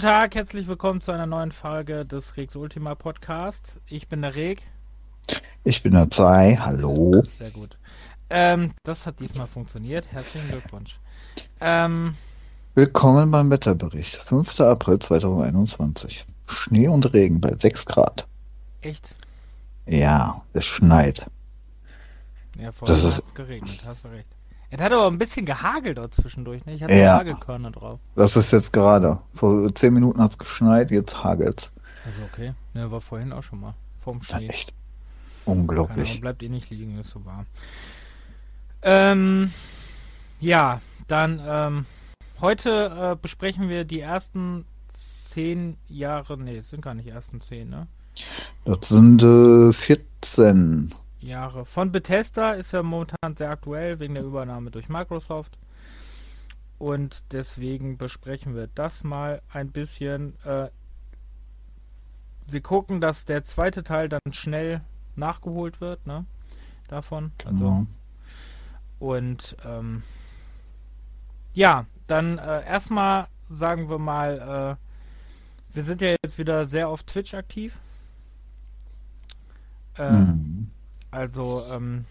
Guten Tag, herzlich willkommen zu einer neuen Folge des Regs Ultima Podcast. Ich bin der Reg. Ich bin der Zai. Hallo. Sehr gut. Ähm, das hat diesmal funktioniert. Herzlichen Glückwunsch. Ähm, Willkommen beim Wetterbericht. 5. April 2021. Schnee und Regen bei 6 Grad. echt? Ja, es schneit. Ja, Das hat ist- es geregnet, hast du recht. Es hat aber ein bisschen gehagelt dort zwischendurch, ne? Ich hatte Ja. Hagelkörner drauf. Das ist jetzt gerade. Vor 10 Minuten hat es geschneit, jetzt hagelt's. Also okay. Ne, war vorhin auch schon mal. Vorm Schnee. ist echt Keine unglaublich. bleibt ihr nicht liegen, ist so warm. Ähm, ja, dann ähm, heute äh, besprechen wir die ersten zehn Jahre, nee, es sind gar nicht ersten zehn, ne? Das sind äh, 14. Jahre von Bethesda ist ja momentan sehr aktuell wegen der Übernahme durch Microsoft. Und deswegen besprechen wir das mal ein bisschen. Äh, wir gucken, dass der zweite Teil dann schnell nachgeholt wird, ne? Davon. Also, Genau. Und ähm, ja, dann äh, erstmal sagen wir mal, äh, wir sind ja jetzt wieder sehr auf Twitch aktiv. Äh, Mhm. Also, ähm,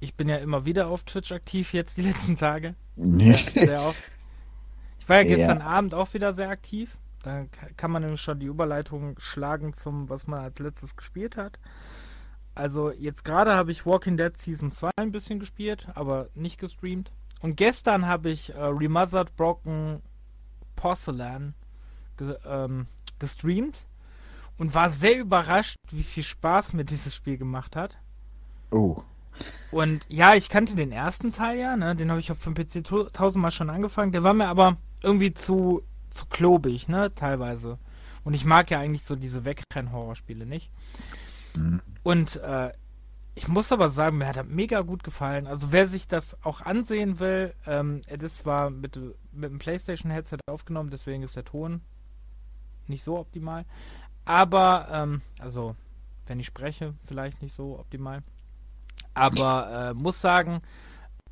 ich bin ja immer wieder auf Twitch aktiv jetzt die letzten Tage. Nee. Sehr, sehr oft. Ich war ja Ja. gestern Abend auch wieder sehr aktiv. Da ka- kann man nämlich schon die Überleitung schlagen zum, was man als letztes gespielt hat. Also jetzt gerade habe ich Walking Dead Season 2 ein bisschen gespielt, aber nicht gestreamt. Und gestern habe ich äh, Remothered Broken Porcelain ge ähm, gestreamt und war sehr überrascht, wie viel Spaß mir dieses Spiel gemacht hat. Oh. Und ja, ich kannte den ersten Teil ja, ne? Den habe ich auf dem PC tausendmal schon angefangen. Der war mir aber irgendwie zu, zu klobig, ne? Teilweise. Und ich mag ja eigentlich so diese Wegrenn-Horrorspiele nicht. Mhm. Und äh, ich muss aber sagen, mir hat er mega gut gefallen. Also wer sich das auch ansehen will, ähm, das war mit, mit dem PlayStation-Headset aufgenommen, deswegen ist der Ton nicht so optimal. Aber, ähm, also, wenn ich spreche, vielleicht nicht so optimal. Aber äh, muss sagen,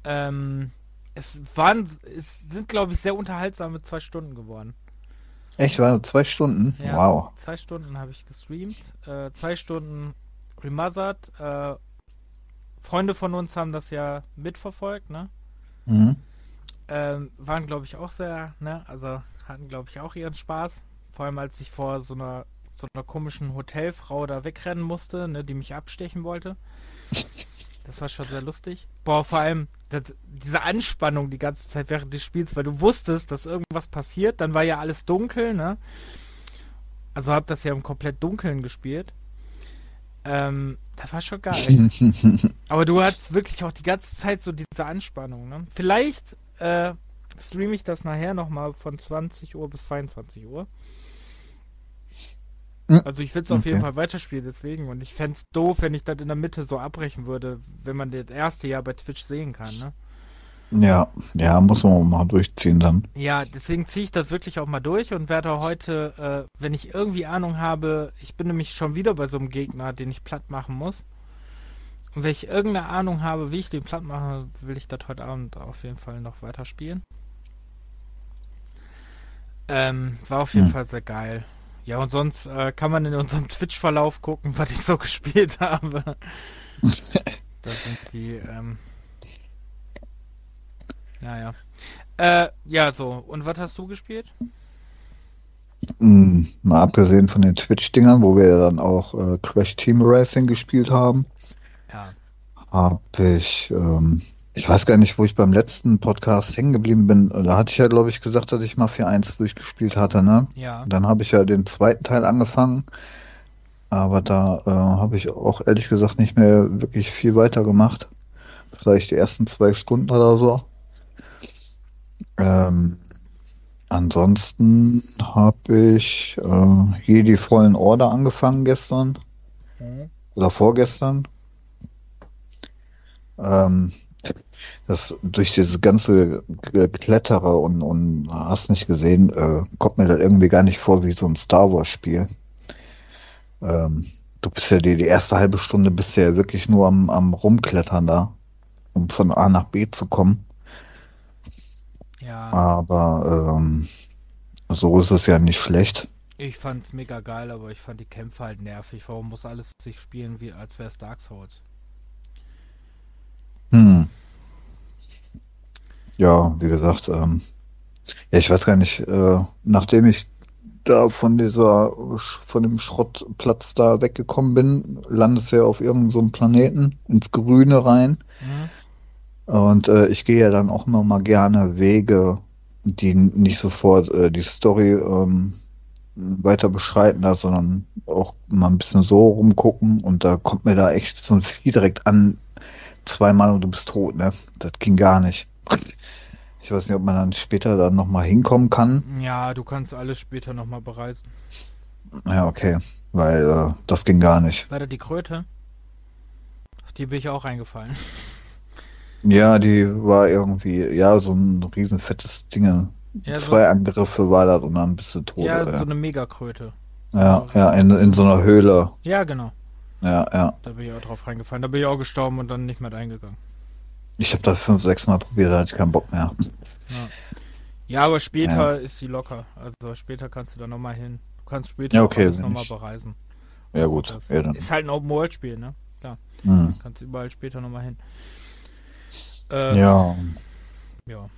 ähm, es waren, es sind, glaube ich, sehr unterhaltsame zwei Stunden geworden. Echt, war zwei Stunden? Ja. Wow. Zwei Stunden habe ich gestreamt, äh, zwei Stunden remastered. Äh, Freunde von uns haben das ja mitverfolgt, ne? Mhm. Ähm, waren, glaube ich, auch sehr, ne? Also hatten, glaube ich, auch ihren Spaß. Vor allem, als ich vor so einer, so einer komischen Hotelfrau da wegrennen musste, ne? Die mich abstechen wollte. Das war schon sehr lustig. Boah, vor allem das, diese Anspannung die ganze Zeit während des Spiels, weil du wusstest, dass irgendwas passiert. Dann war ja alles dunkel, ne? Also hab das ja im komplett Dunkeln gespielt. Ähm, das war schon geil. Aber du hattest wirklich auch die ganze Zeit so diese Anspannung, ne? Vielleicht äh, streame ich das nachher nochmal von 20 Uhr bis 22 Uhr. Mhm. Also ich will es auf jeden Okay. Fall weiterspielen, deswegen. Und ich fände es doof, wenn ich das in der Mitte so abbrechen würde, wenn man das erste Jahr bei Twitch sehen kann, ne? ja, ja, muss man mal durchziehen dann. Ja, deswegen ziehe ich das wirklich auch mal durch und werde heute, äh, wenn ich irgendwie Ahnung habe, ich bin nämlich schon wieder bei so einem Gegner, den ich platt machen muss. Und wenn ich irgendeine Ahnung habe, wie ich den platt mache, will ich das heute Abend auf jeden Fall noch weiterspielen. Ähm, war auf jeden Hm. Fall sehr geil. Ja, und sonst äh, kann man in unserem Twitch-Verlauf gucken, was ich so gespielt habe. Das sind die, ähm, naja. Äh, ja, so. Und was hast du gespielt? Mm, Mal abgesehen von den Twitch-Dingern, wo wir dann auch äh, Crash Team Racing gespielt haben, Ja. habe ich, ähm, ich weiß gar nicht, wo ich beim letzten Podcast hängen geblieben bin. Da hatte ich ja, glaube ich, gesagt, dass ich Mafia 1 durchgespielt hatte, ne? Ja. Dann habe ich ja den zweiten Teil angefangen, aber da äh, habe ich auch ehrlich gesagt nicht mehr wirklich viel weiter gemacht. Vielleicht die ersten zwei Stunden oder so. Ähm, ansonsten habe ich äh, Jedi Fallen Order angefangen gestern Mhm. oder vorgestern. Ähm, das durch diese ganze Kletterer und, und hast nicht gesehen, äh, kommt mir das irgendwie gar nicht vor wie so ein Star Wars Spiel. Ähm, du bist ja die, die erste halbe Stunde bist ja wirklich nur am, am rumklettern da, um von A nach B zu kommen. Ja. Aber ähm, So ist es ja nicht schlecht. Ich fand's mega geil, aber ich fand die Kämpfe halt nervig. Warum muss alles sich spielen, wie als wäre es Dark Souls? Hm. Ja, wie gesagt, ähm, ja, ich weiß gar nicht, äh, nachdem ich da von dieser, von dem Schrottplatz da weggekommen bin, landest du ja auf irgendeinem so Planeten ins Grüne rein. Mhm. Und äh, ich gehe ja dann auch immer mal gerne Wege, die nicht sofort äh, die Story ähm, weiter beschreiten da, sondern auch mal ein bisschen so rumgucken und da kommt mir da echt so ein Vieh direkt an, zweimal und du bist tot, ne? Das ging gar nicht. Ich weiß nicht, ob man dann später dann nochmal hinkommen kann. Ja, du kannst alles später nochmal bereisen. Ja, okay. Weil äh, das ging gar nicht. Weiter die Kröte. Auf die bin ich auch reingefallen. Ja, die war irgendwie, ja, so ein riesen fettes Ding. Ja, so, Zwei Angriffe war das und dann bist du tot. ja, Ja, so eine Megakröte. ja, ja in, in so einer Höhle. Ja, genau. Ja, ja. Da bin ich auch drauf reingefallen. Da bin ich auch gestorben und dann nicht mehr eingegangen. Ich habe das fünf, sechs Mal probiert, da hatte ich keinen Bock mehr. Ja, aber später Ja. ist sie locker. Also später kannst du da nochmal hin. Du kannst später Ja, okay, alles nochmal bereisen. Ja, Also gut. Ja, dann. Ist halt ein Open-World-Spiel, ne? Hm. Kannst überall später nochmal hin. Äh, Ja. ja.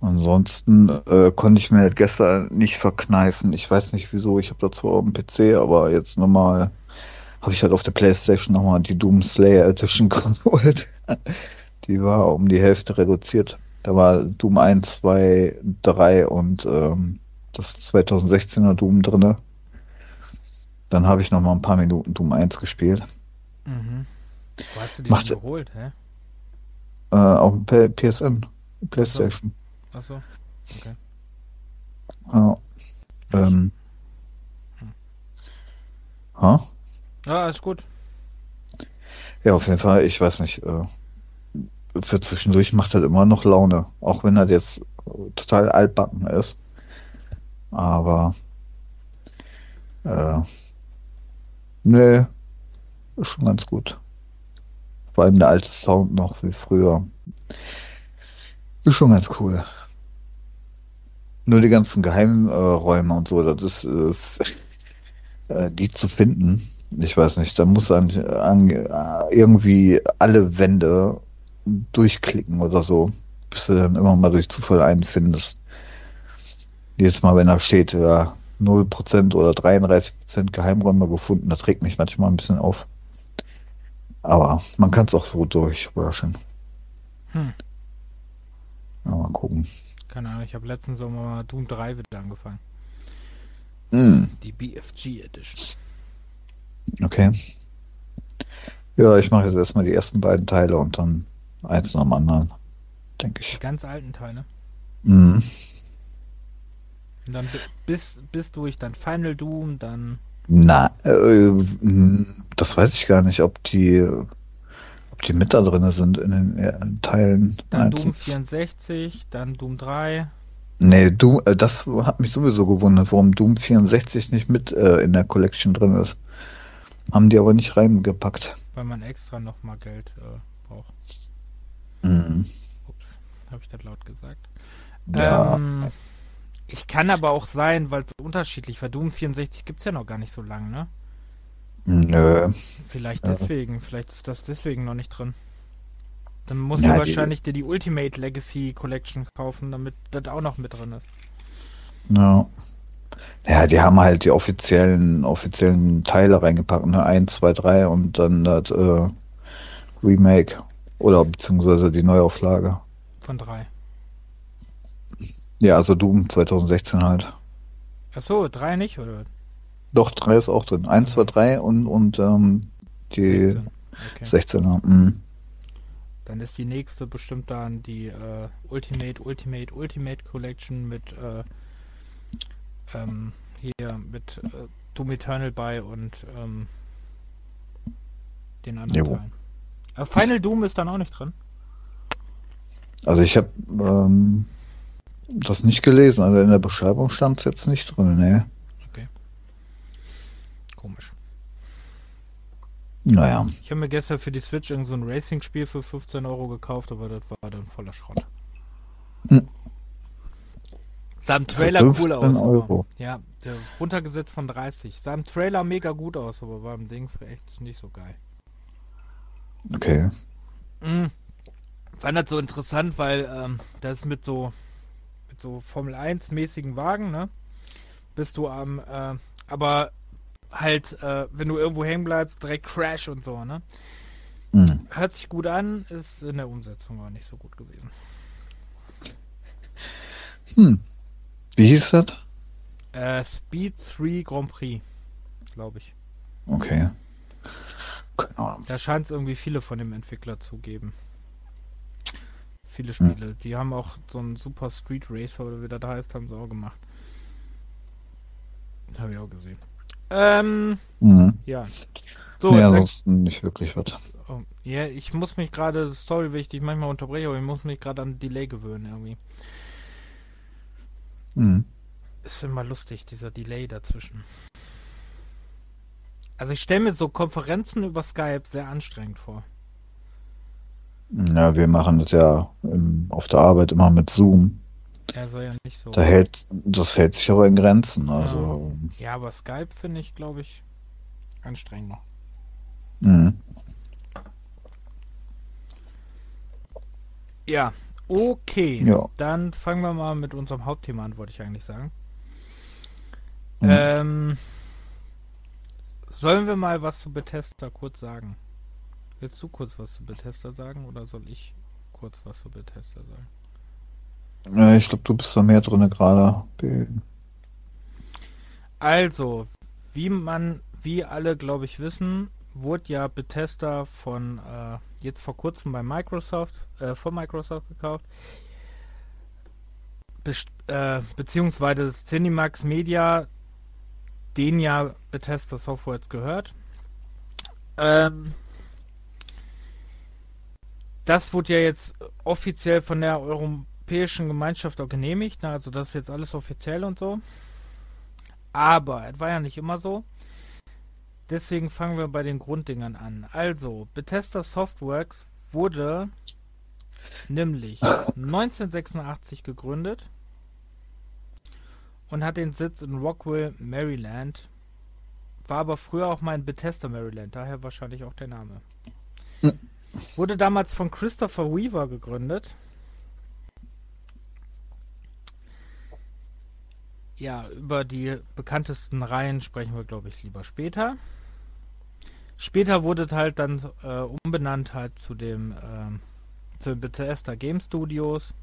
Ansonsten äh, konnte ich mir das gestern nicht verkneifen. Ich weiß nicht wieso. Ich habe da zwar auf dem PC, aber jetzt nochmal habe ich halt auf der Playstation nochmal die Doom Slayer Edition geholt. Die war um die Hälfte reduziert. Da war Doom 1, 2, 3 und ähm, das 2016er Doom drinne. Dann habe ich noch mal ein paar Minuten Doom 1 gespielt. Mhm. Wo hast du die Macht- geholt, hä? Äh, auf dem P PSN, Playstation. Achso. Okay. Ja. Ähm. Ha? Ja, ist gut. Ja, auf jeden Fall, ich weiß nicht, äh, für zwischendurch macht halt immer noch Laune, auch wenn er jetzt total altbacken ist. Aber äh, nee, ist schon ganz gut. Vor allem der alte Sound noch wie früher. Ist schon ganz cool. Nur die ganzen Geheimräume und so, das ist äh, äh, die zu finden. Ich weiß nicht, da muss an, an äh, irgendwie alle Wände durchklicken oder so, bis du dann immer mal durch Zufall einen findest. Jedes Mal, wenn da steht, ja, 0% oder 33% Geheimräume gefunden, das regt mich manchmal ein bisschen auf. Aber man kann es auch so durchrushen. Hm. Ja, mal gucken. Keine Ahnung, ich habe letzten Sommer Doom 3 wieder angefangen. Hm, Die BFG Edition. Okay. Ja, ich mache jetzt erstmal die ersten beiden Teile und dann eins nach dem anderen, denke Die ich. ganz alten Teile. Mhm. Und dann bi- bis, bis durch dann Final Doom, dann Na, äh, mh, das weiß ich gar nicht, ob die, ob die mit da drin sind in den Teilen. Dann Doom und- 64, dann Doom 3. Nee, Doom, äh, das hat mich sowieso gewundert, warum Doom 64 nicht mit äh, in der Collection drin ist. Haben die aber nicht reingepackt. weil man extra nochmal Geld äh, braucht. Mhm. Ups, habe ich das laut gesagt. Ja, Ähm, ich kann aber auch sein, weil es so unterschiedlich war. Doom 64 gibt es ja noch gar nicht so lange, ne? nö. Vielleicht Ja. deswegen, vielleicht ist das deswegen noch nicht drin. Dann musst Ja, du die- wahrscheinlich dir die Ultimate Legacy Collection kaufen, damit das auch noch mit drin ist. Ja. Ja, die haben halt die offiziellen, offiziellen Teile reingepackt, ne? 1, 2, 3 und dann das äh, Remake. Oder beziehungsweise die Neuauflage. Von 3. Ja, also Doom 2016 halt. Achso, 3 nicht, oder? Doch, 3 ist auch drin. 1, 2, 3 und, und ähm, die 16. Okay. 16er. Mhm. Dann ist die nächste bestimmt dann die äh, Ultimate, Ultimate, Ultimate Collection mit äh, ähm, hier mit äh, Doom Eternal bei und ähm, den anderen Jo. Teilen. Äh, Final Doom ist dann auch nicht drin. Also ich habe ähm, das nicht gelesen. Also in der Beschreibung stand es jetzt nicht drin, ne? Komisch. Naja. Ich habe mir gestern für die Switch irgend so ein Racing-Spiel für 15 Euro gekauft, aber das war dann voller Schrott. Hm. Sah im Trailer cool aus. Euro. ja, der runtergesetzt von 30. Sah im Trailer mega gut aus, aber war im Dings echt nicht so geil. Okay. Mhm. Fand das so interessant, weil ähm, das mit so mit so Formel 1 mäßigen Wagen, ne? Bist du am, äh, aber halt, äh, wenn du irgendwo hängen bleibst, direkt Crash und so, ne? Mhm. Hört sich gut an, ist in der Umsetzung auch nicht so gut gewesen. Hm. Wie hieß das? Äh, Speed 3 Grand Prix, glaube ich. Okay. Genau. Da scheint es irgendwie viele von dem Entwickler zu geben. Viele Spiele. Hm. Die haben auch so einen Super Street Racer oder wie das heißt, haben sie auch gemacht. Habe ich auch gesehen. Ähm, mhm. ja. So, nee, ansonsten nicht wirklich was. Oh, ja, ich muss mich gerade, sorry, wenn ich dich manchmal unterbreche, aber ich muss mich gerade an Delay gewöhnen irgendwie. Mhm. Ist immer lustig, dieser Delay dazwischen. Also ich stelle mir so Konferenzen über Skype sehr anstrengend vor. Ja, wir machen das ja im, auf der Arbeit immer mit Zoom. Ja, soll ja nicht so. Da hält, das hält sich aber in Grenzen. Also. Ja, ja aber Skype finde ich, glaube ich, anstrengender. Mhm. Ja, okay. Ja. Dann fangen wir mal mit unserem Hauptthema an, wollte ich eigentlich sagen. Mhm. Ähm, sollen wir mal was zu Bethesda kurz sagen? Willst du kurz was zu Bethesda sagen oder soll ich kurz was zu Bethesda sagen? Ja, ich glaube, du bist da mehr drin gerade. Also, wie man, wie alle, glaube ich, wissen, wurde ja Bethesda von äh, jetzt vor kurzem bei Microsoft, äh, von Microsoft gekauft. Be äh, beziehungsweise Cinemax Media, den ja Bethesda Software jetzt gehört. Ähm, das wurde ja jetzt offiziell von der Europäischen Gemeinschaft auch genehmigt, ne? also das ist jetzt alles offiziell und so. Aber es war ja nicht immer so. Deswegen fangen wir bei den Grunddingern an. Also, Bethesda Softworks wurde nämlich 1986 gegründet und hat den Sitz in Rockville, Maryland. War aber früher auch mal in Bethesda, Maryland, daher wahrscheinlich auch der Name. Wurde damals von Christopher Weaver gegründet. Ja, über die bekanntesten Reihen sprechen wir, glaube ich, lieber später. Später wurde halt dann äh, umbenannt halt zu dem äh, zu Bethesda Game Studios,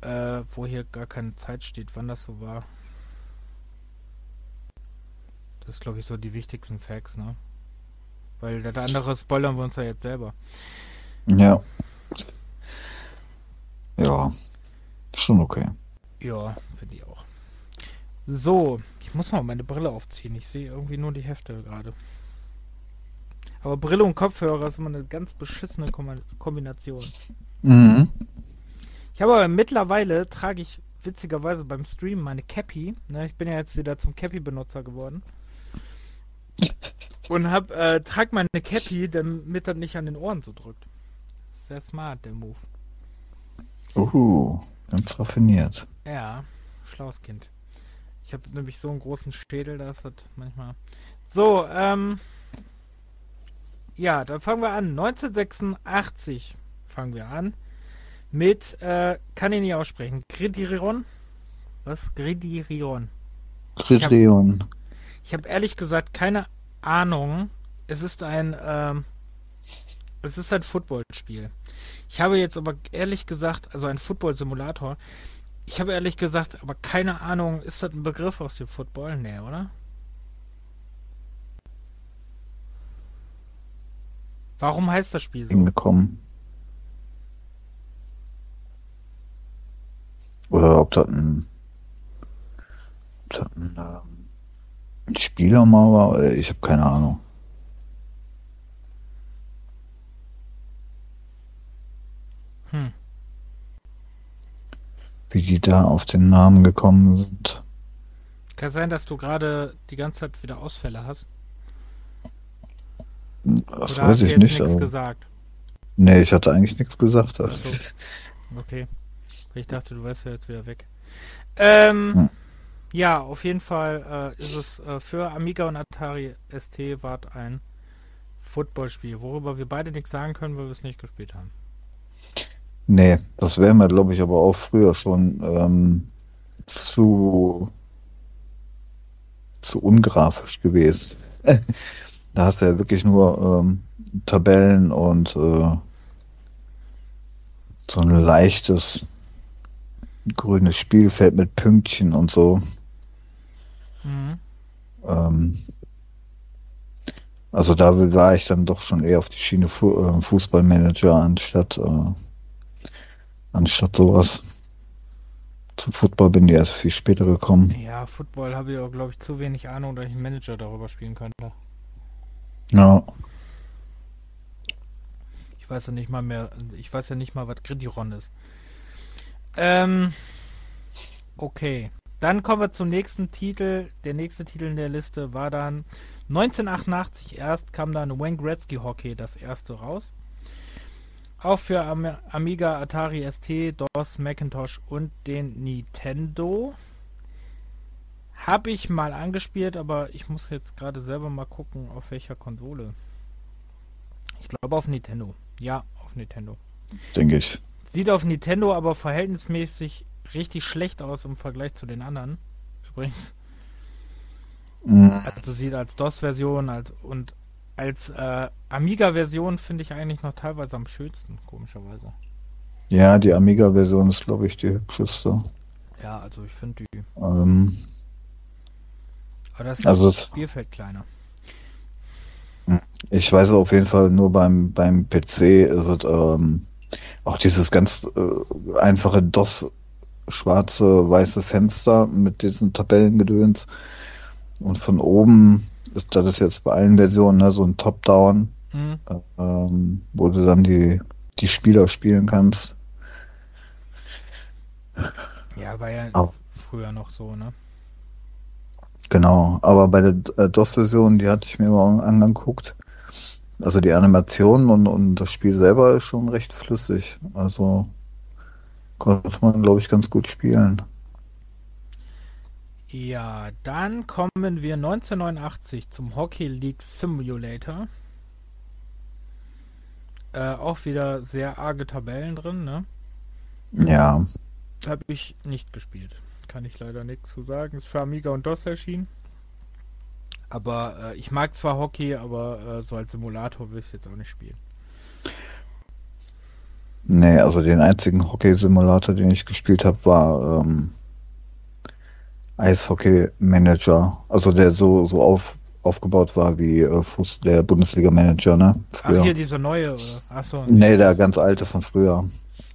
äh, wo hier gar keine Zeit steht, wann das so war. Das ist, glaube ich, so die wichtigsten Facts, ne? Weil der andere spoilern wir uns ja jetzt selber. Ja. Ja. Schon okay. Ja, finde ich auch. So, ich muss mal meine Brille aufziehen. Ich sehe irgendwie nur die Hefte gerade. Aber Brille und Kopfhörer ist immer eine ganz beschissene Kombination. Mhm. Ich habe aber mittlerweile trage ich witzigerweise beim Stream meine Cappy. Ne, ich bin ja jetzt wieder zum Cappy-Benutzer geworden. Und hab, äh, trag meine Cappy, damit das nicht an den Ohren so drückt. Sehr smart, der Move. Uhu, ganz raffiniert. Ja, schlaues Kind. Ich habe nämlich so einen großen Schädel, das manchmal. So, ähm. Ja, dann fangen wir an. 1986 fangen wir an. Mit, äh, kann ich nicht aussprechen. Gridirion? Was? Gridirion. Gridirion. Ich habe hab ehrlich gesagt keine Ahnung. Es ist ein, ähm, es ist ein Footballspiel. Ich habe jetzt aber ehrlich gesagt, also ein Football-Simulator. Ich habe ehrlich gesagt, aber keine Ahnung, ist das ein Begriff aus dem Football? Nee, oder? Warum heißt das Spiel so? Hingekommen. Oder ob das ein, ob das ein ähm, Spieler mal war, äh, ich habe keine Ahnung. Hm. Wie die da auf den Namen gekommen sind. Kann sein, dass du gerade die ganze Zeit wieder Ausfälle hast. Das Oder weiß ich nicht. Nichts gesagt? Nee, ich hatte eigentlich nichts gesagt. So. Okay. Ich dachte, du wärst ja jetzt wieder weg. Ähm, Hm. ja, auf jeden Fall äh, ist es äh, für Amiga und Atari ST wart ein Footballspiel, worüber wir beide nichts sagen können, weil wir es nicht gespielt haben. Nee, das wäre mir, glaube ich, aber auch früher schon ähm, zu, zu ungrafisch gewesen. da hast du ja wirklich nur ähm, Tabellen und äh, so ein leichtes grünes Spielfeld mit Pünktchen und so. Mhm. Ähm, also da war ich dann doch schon eher auf die Schiene Fu äh, Fußballmanager anstatt äh, anstatt sowas. Zum Football bin ich erst viel später gekommen. Ja, Football habe ich auch, glaube ich, zu wenig Ahnung, dass ich einen Manager darüber spielen könnte. Ja, Ich weiß ja nicht mal mehr, ich weiß ja nicht mal, was Gridiron ist. Ähm, okay. Dann kommen wir zum nächsten Titel. Der nächste Titel in der Liste war dann 1988 erst kam dann Wayne Gretzky Hockey das erste raus. Auch für Am Amiga, Atari ST, DOS, Macintosh und den Nintendo. Habe ich mal angespielt, aber ich muss jetzt gerade selber mal gucken, auf welcher Konsole. Ich glaube auf Nintendo. Ja, auf Nintendo. denke ich. Sieht auf Nintendo aber verhältnismäßig richtig schlecht aus im Vergleich zu den anderen. Übrigens. Mm, Also sieht als DOS-Version als, und als äh, Amiga-Version finde ich eigentlich noch teilweise am schönsten, komischerweise. Ja, die Amiga-Version ist, glaube ich, die hübscheste. Ja, also ich finde die. Ähm, Aber das ist Also das Spielfeld kleiner. ich weiß auf jeden Fall nur beim, beim PC ist es ähm, auch dieses ganz äh, einfache DOS schwarze, weiße Fenster mit diesen Tabellengedöns. Und von oben ist das ist jetzt bei allen Versionen ne, so ein Top-Down, Mhm. ähm, wo du dann die, die Spieler spielen kannst. Ja, war ja Au. früher noch so, ne? Genau, aber bei der äh, DOS-Version, die hatte ich mir mal angeguckt. Also die Animation und, und das Spiel selber ist schon recht flüssig. Also konnte man, glaube ich, ganz gut spielen. Ja, dann kommen wir 1989 zum Hockey League Simulator. Äh, auch wieder sehr arge Tabellen drin, ne? Ja, Habe ich nicht gespielt. Kann ich leider nichts zu sagen. Ist für Amiga und DOS erschienen. Aber äh, ich mag zwar Hockey, aber äh, so als Simulator will ich es jetzt auch nicht spielen. nee, also den einzigen Hockey-Simulator, den ich gespielt habe, war ähm, Eishockey-Manager. Also der so, so auf, aufgebaut war wie äh, Fuß, der Bundesliga-Manager, ne? Ach, Früher. hier diese neue, oder? Achso, Nee, der ganz alte von früher.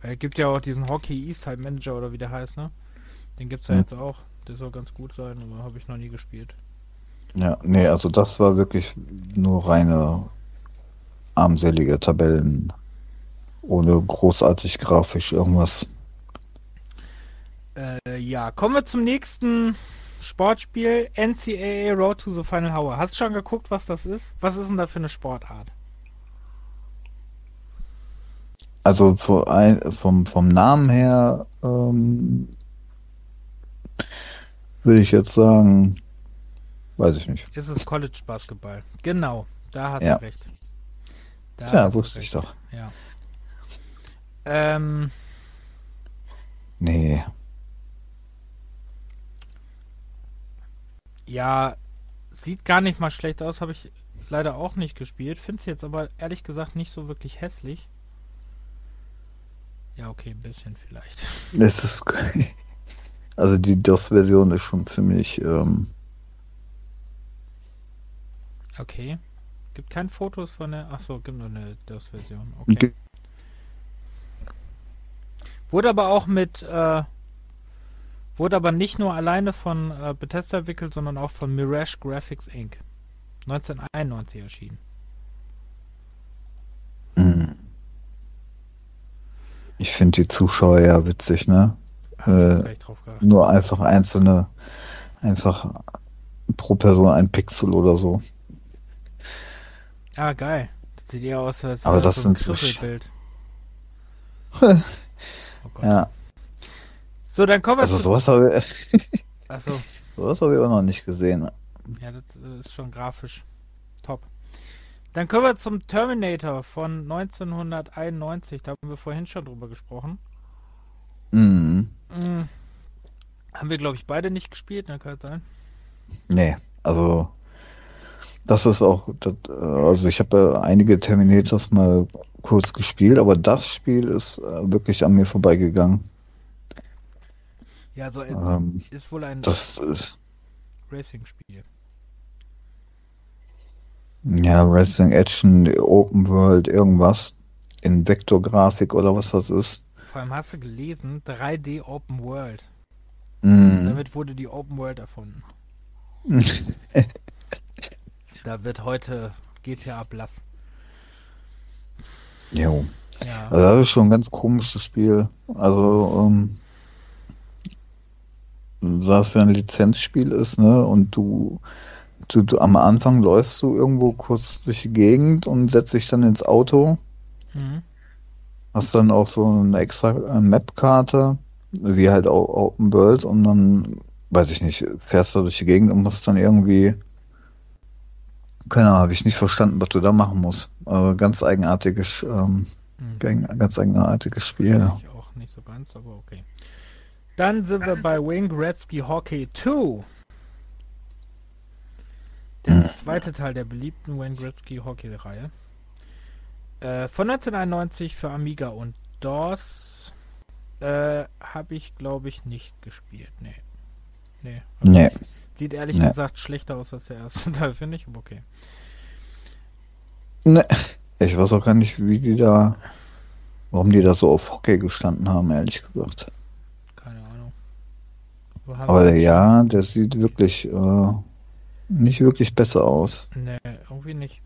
äh, gibt ja auch diesen Hockey East Side Manager oder wie der heißt, ne? Den gibt's ja Hm. jetzt auch. Der soll ganz gut sein, aber habe ich noch nie gespielt. Ja, nee, also das war wirklich nur reine armselige Tabellen. Ohne großartig grafisch irgendwas. Äh, ja, kommen wir zum nächsten Sportspiel. NCAA Road to the Final Hour. Hast du schon geguckt, was das ist? Was ist denn da für eine Sportart? Also vor ein, vom, vom Namen her ähm, würde ich jetzt sagen, weiß ich nicht. Ist es College Basketball? Genau, da hast Ja. du recht. Da du wusste ich recht. doch. Ja. Ähm, Nee, ja, sieht gar nicht mal schlecht aus, habe ich leider auch nicht gespielt. Finde es jetzt aber ehrlich gesagt nicht so wirklich hässlich. Ja, okay, ein bisschen vielleicht. es ist. Also die DOS-Version ist schon ziemlich. Ähm, Okay. Gibt keine Fotos von der. Achso, gibt nur eine DOS-Version. Okay. Wurde aber auch mit. Äh, wurde aber nicht nur alleine von äh, Bethesda entwickelt, sondern auch von Mirage Graphics Inc. 1991 erschienen. mm. Ich finde die Zuschauer ja witzig, ne? Äh. Nur einfach einzelne, einfach pro Person ein Pixel oder so. Ah, geil. Das sieht eher aus als Aber das so ein sind so Griffelbild. Oh Gott. Ja, So, dann kommen wir Also zu. sowas habe ich, Achso, sowas hab ich auch noch nicht gesehen. ja, das äh, ist schon grafisch top. Dann kommen wir zum Terminator von 1991. Da haben wir vorhin schon drüber gesprochen. Mhm. Mm. Haben wir, glaube ich, beide nicht gespielt, ne? Kann sein? Nee, also das ist auch, das, äh, also ich habe ja einige Terminators mal kurz gespielt, aber das Spiel ist äh, wirklich an mir vorbeigegangen. Ja, so äh, Ähm, ist wohl ein das Racing-Spiel. ja, Wrestling Action, Open World, irgendwas in Vektorgrafik oder was das ist. Vor allem hast du gelesen, 3D Open World. Mhm. Damit wurde die Open World erfunden. Da wird heute GTA Blass. jo. Ja. Also das ist schon ein ganz komisches Spiel. Also, ähm, da es ja ein Lizenzspiel ist, ne, und du, du, du am Anfang läufst du irgendwo kurz durch die Gegend und setzt dich dann ins Auto, Mhm. hast dann auch so eine extra äh, Map-Karte, wie halt auch Open World und dann, weiß ich nicht, fährst du durch die Gegend und musst dann irgendwie, keine Ahnung, habe ich nicht verstanden, was du da machen musst. Aber ganz eigenartiges, ähm, Mhm. ganz eigenartiges Spiel. Ich auch nicht so ganz, aber okay. Dann sind wir bei Wayne Gretzky Hockey 2. Der Hm. zweite Teil der beliebten Wayne Gretzky Hockey-Reihe. Äh, von 1991 für Amiga und DOS. Äh, habe ich, glaube ich, nicht gespielt. Nee. Nee. Nee. Sieht ehrlich Nee. gesagt schlechter aus als der erste Teil, finde ich, aber okay. Ne, ich weiß auch gar nicht, wie die da, warum die da so auf Hockey gestanden haben, ehrlich gesagt. Keine Ahnung. Wo haben Aber ja, der sieht wirklich äh, nicht wirklich besser aus. Nee, irgendwie nicht.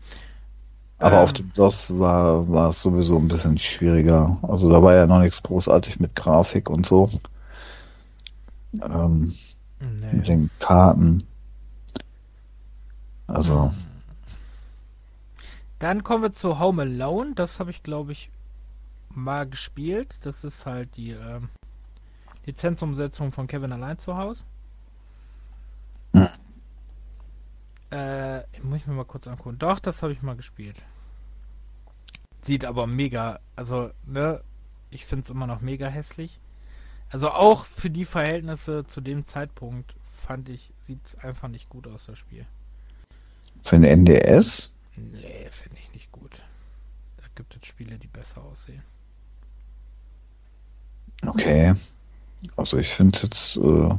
Aber Ähm, auf dem DOS war, war es sowieso ein bisschen schwieriger. Also da war ja noch nichts großartig mit Grafik und so. Ähm, mit Nee. den Karten. Also, Dann kommen wir zu Home Alone. Das habe ich, glaube ich, mal gespielt. Das ist halt die ähm, Lizenzumsetzung von Kevin allein zu Hause. Hm. Äh, muss ich mir mal kurz angucken. Doch, das habe ich mal gespielt. Sieht aber mega, also, ne, ich finde es immer noch mega hässlich. Also auch für die Verhältnisse zu dem Zeitpunkt fand ich, sieht es einfach nicht gut aus, das Spiel. für den NDS? Nee, finde ich nicht gut. Da gibt es Spiele, die besser aussehen. Okay. Also ich finde jetzt, äh,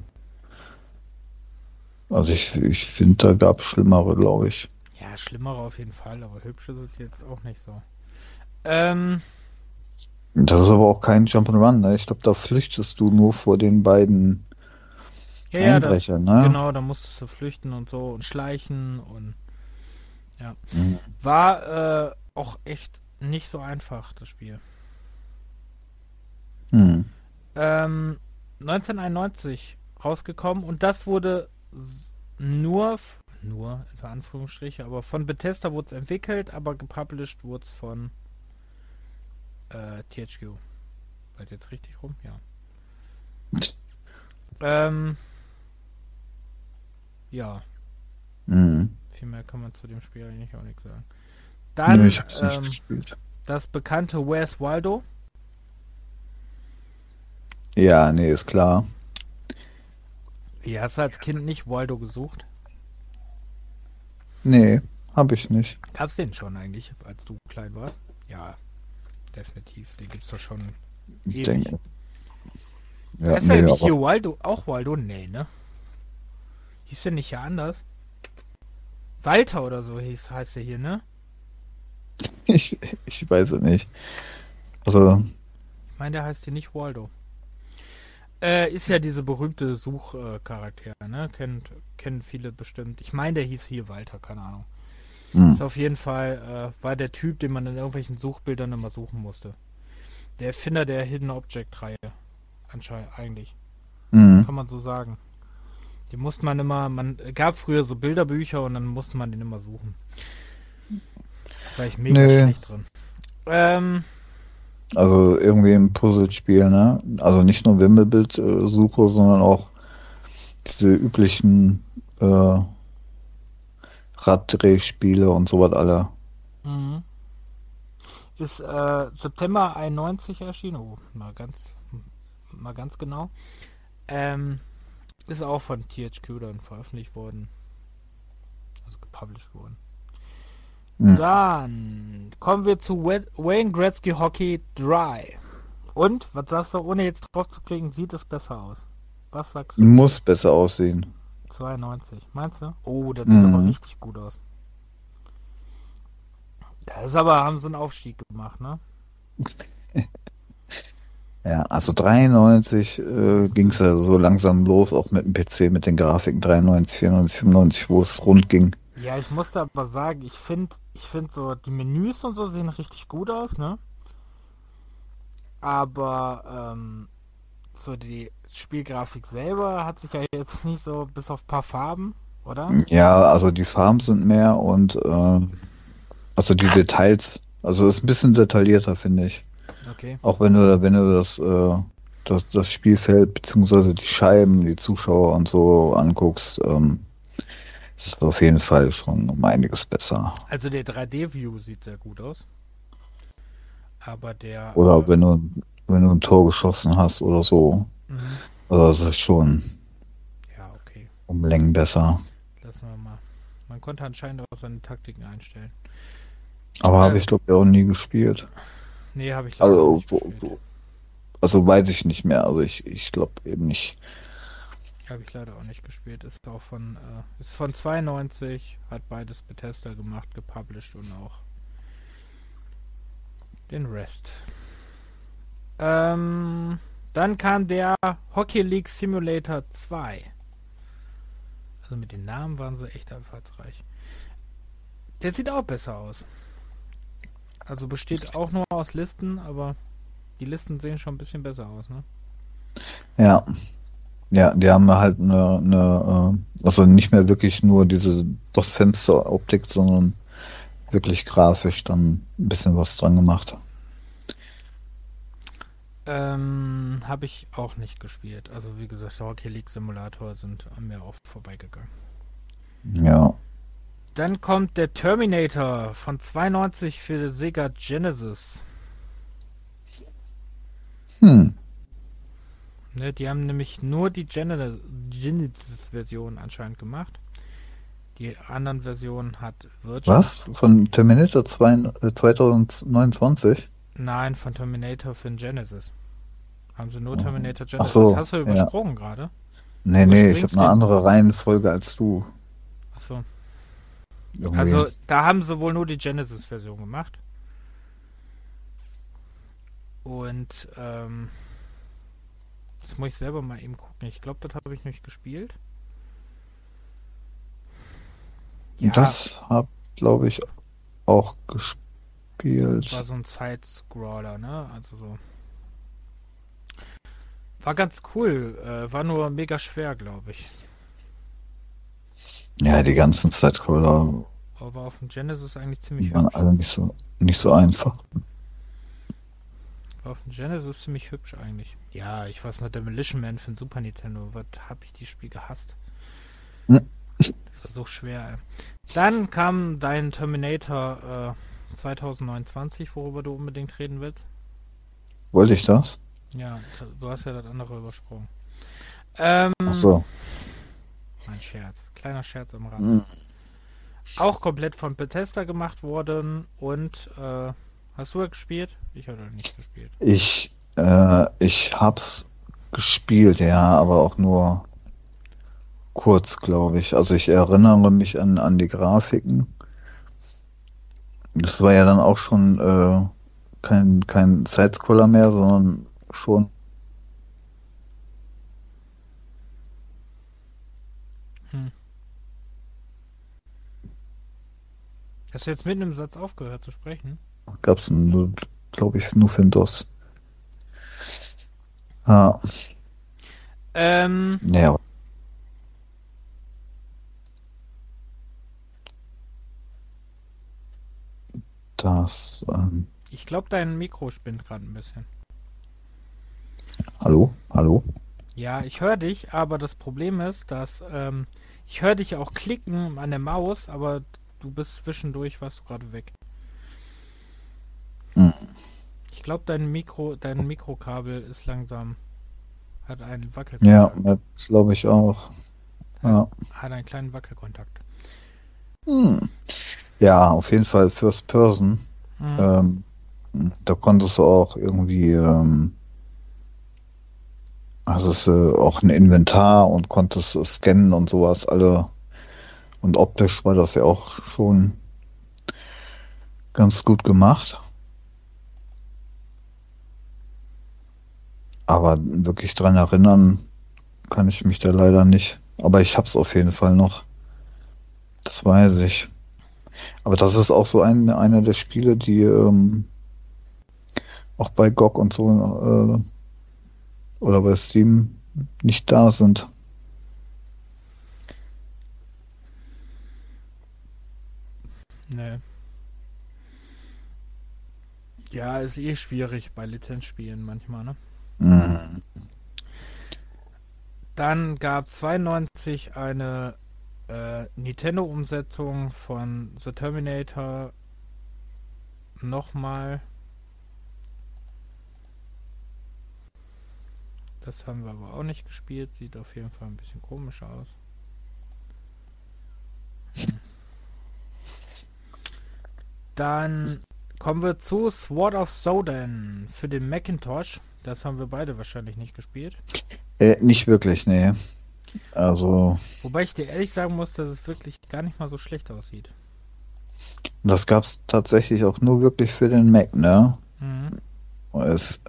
also ich, ich finde, da gab es schlimmere, glaube ich. Ja, schlimmere auf jeden Fall, aber hübsch ist es jetzt auch nicht so. Ähm, Das ist aber auch kein Jump'n'Run, ne? Ich glaube, da flüchtest du nur vor den beiden ja, ja, das, ne? genau, da musstest du flüchten und so und schleichen und Mhm. war äh, auch echt nicht so einfach, das Spiel. Hm. Ähm, 1991 rausgekommen und das wurde nur, nur in Anführungsstriche, aber von Bethesda wurde es entwickelt, aber gepublished wurde es von äh, THQ. Seid jetzt richtig rum? Ja. Ähm, ja, Mhm. viel mehr kann man zu dem Spiel eigentlich auch nichts sagen. Dann Nö, ich hab's nicht ähm, das bekannte Where's Waldo. Ja, nee, ist klar. Wie hast du als Kind nicht Waldo gesucht? Nee, hab ich nicht. Gab's den schon eigentlich, als du klein warst? Ja, definitiv. Den gibt's doch schon Ich ewig. denke. Ja, der nee, nicht hier Waldo? Auch Waldo? Nee, ne? Hieß der nicht hier anders? Walter oder so hieß, heißt der hier, ne? ich, ich weiß es nicht. Also, Ich meine, der heißt hier nicht Waldo. Äh, ist ja diese berühmte Suchcharakter, ne? Kennt, kennen viele bestimmt. Ich meine, der hieß hier Walter, keine Ahnung. hm. Ist auf jeden Fall, äh, war der Typ, den man in irgendwelchen Suchbildern immer suchen musste. Der Erfinder der Hidden Object-Reihe. Anscheinend, eigentlich. Hm. Kann man so sagen. Die musste man immer, man gab früher so Bilderbücher und dann musste man den immer suchen. War ich mega Nö. schlecht drin. Ähm, Also irgendwie ein Puzzlespiel, ne? Also nicht nur Wimmelbildsuche, sondern auch diese üblichen äh, Raddrehspiele und sowas alle. Mhm. Ist äh, September 91 erschienen. Oh, mal ganz, mal ganz genau. Ähm, ist auch von THQ dann veröffentlicht worden. Also gepublished worden. Hm. Dann kommen wir zu Wayne Gretzky Hockey Dry. Und, was sagst du, ohne jetzt drauf zu klicken, sieht es besser aus? Was sagst du? Muss besser aussehen. 92. Meinst du? Oh, der sieht mhm. aber richtig gut aus. Das ist aber, haben sie einen Aufstieg gemacht, ne? ja, also 93 äh, ging es ja so langsam los, auch mit dem PC, mit den Grafiken 93, 94, 95, wo es rund ging. Ja, ich musste aber sagen, ich finde, ich finde so, die Menüs und so sehen richtig gut aus, ne? Aber ähm, so die Spielgrafik selber hat sich ja jetzt nicht so bis auf ein paar Farben, oder? Ja, also die Farben sind mehr und äh, also die Details, also ist ein bisschen detaillierter, finde ich. Okay. Auch wenn du, wenn du das, äh, das, das Spielfeld beziehungsweise die Scheiben, die Zuschauer und so anguckst, ähm, ist auf jeden Fall schon um einiges besser. Also der 3D-View sieht sehr gut aus. Aber der. Oder äh, wenn du wenn du ein Tor geschossen hast oder so. Mhm. Also das ist schon ja, okay. um Längen besser. Lassen wir mal. Man konnte anscheinend auch seine Taktiken einstellen. Aber äh, habe ich glaube ich auch nie gespielt. Nee, habe ich also, nicht wo, wo, also weiß ich nicht mehr, also ich, ich glaube eben nicht. Habe ich leider auch nicht gespielt. Ist auch von äh, ist von 92, hat beides Bethesda gemacht, gepublished und auch den Rest. Ähm, dann kam der Hockey League Simulator 2. Also mit den Namen waren sie echt einfallsreich. Der sieht auch besser aus. Also besteht auch nur aus Listen, aber die Listen sehen schon ein bisschen besser aus, ne? Ja. Ja, die haben halt eine, eine äh, also nicht mehr wirklich nur diese das Fensteroptik, sondern wirklich grafisch dann ein bisschen was dran gemacht. Ähm, habe ich auch nicht gespielt. Also wie gesagt, Hockey League Simulator sind an mir auch vorbeigegangen. Ja. Dann kommt der Terminator von 92 für Sega Genesis. Hm. Ne, die haben nämlich nur die Genesis-Version anscheinend gemacht. Die anderen Versionen hat Virtual. Was? Von Terminator 2, äh, 2029? Nein, von Terminator für den Genesis. Haben sie nur Terminator Genesis? Ach so, hast du übersprungen ja. gerade? Nee, nee, ich habe eine andere Reihenfolge als du. Ach so. Irgendwie. Also, da haben sie wohl nur die Genesis-Version gemacht. Und, ähm, das muss ich selber mal eben gucken. Ich glaube, das habe ich nicht gespielt. Ja. Das habe, glaube ich, auch gespielt gespielt. War so ein Side-Scroller, ne? Also so. War ganz cool. Äh, war nur mega schwer, glaube ich. Ja, die ganzen Side-Scroller. Aber auf dem Genesis eigentlich ziemlich waren hübsch. alle nicht so, nicht so einfach. War auf dem Genesis ziemlich hübsch eigentlich. Ja, ich weiß noch, Demolition Man für den Super Nintendo. Was hab ich die Spiel gehasst? Hm. Das war so schwer. Dann kam dein Terminator äh, 2029, worüber du unbedingt reden willst? Wollte ich das? Ja, du hast ja das andere übersprungen. Ähm, Ach so. Mein Scherz. Kleiner Scherz am Rand. Mhm. Auch komplett von Bethesda gemacht worden und äh, hast du ja gespielt? Ich habe nicht gespielt. Ich, äh, ich hab's gespielt, ja, aber auch nur kurz, glaube ich. Also ich erinnere mich an, an die Grafiken das war ja dann auch schon äh, kein, kein Sidescroller mehr, sondern schon. Hm. Hast du jetzt mitten im Satz aufgehört zu sprechen? Gab's nur, glaube ich, nur für den DOS. Ah. Ähm. Ja. das, ähm, Ich glaube, dein Mikro spinnt gerade ein bisschen. Hallo? Hallo? Ja, ich höre dich, aber das Problem ist, dass ähm, ich höre dich auch klicken an der Maus, aber du bist zwischendurch, warst du gerade weg. Ich glaube, dein Mikro, dein Mikrokabel ist langsam, hat einen Ja, Wackelkontakt. das glaube ich auch. Ja. Hat einen kleinen Wackelkontakt. Hm. Ja, auf jeden Fall First Person. Mhm. Ähm, da konntest du auch irgendwie, ähm, also es äh, auch ein Inventar und konntest äh, scannen und sowas alle. Und optisch war das ja auch schon ganz gut gemacht. Aber wirklich dran erinnern kann ich mich da leider nicht. Aber ich hab's auf jeden Fall noch. Das weiß ich. Aber das ist auch so ein, einer der Spiele, die ähm, auch bei GOG und so äh, oder bei Steam nicht da sind. Nee. Ja, ist eh schwierig bei Lizenzspielen manchmal, ne? Mhm. Dann gab 92 eine äh, Nintendo-Umsetzung von The Terminator nochmal. Das haben wir aber auch nicht gespielt. Sieht auf jeden Fall ein bisschen komisch aus. Dann kommen wir zu Sword of Sodan für den Macintosh. Das haben wir beide wahrscheinlich nicht gespielt. Äh, nicht wirklich, nee. Also, Wobei ich dir ehrlich sagen muss, dass es wirklich gar nicht mal so schlecht aussieht. das gab's tatsächlich auch nur wirklich für den Mac, ne? Mhm. Es,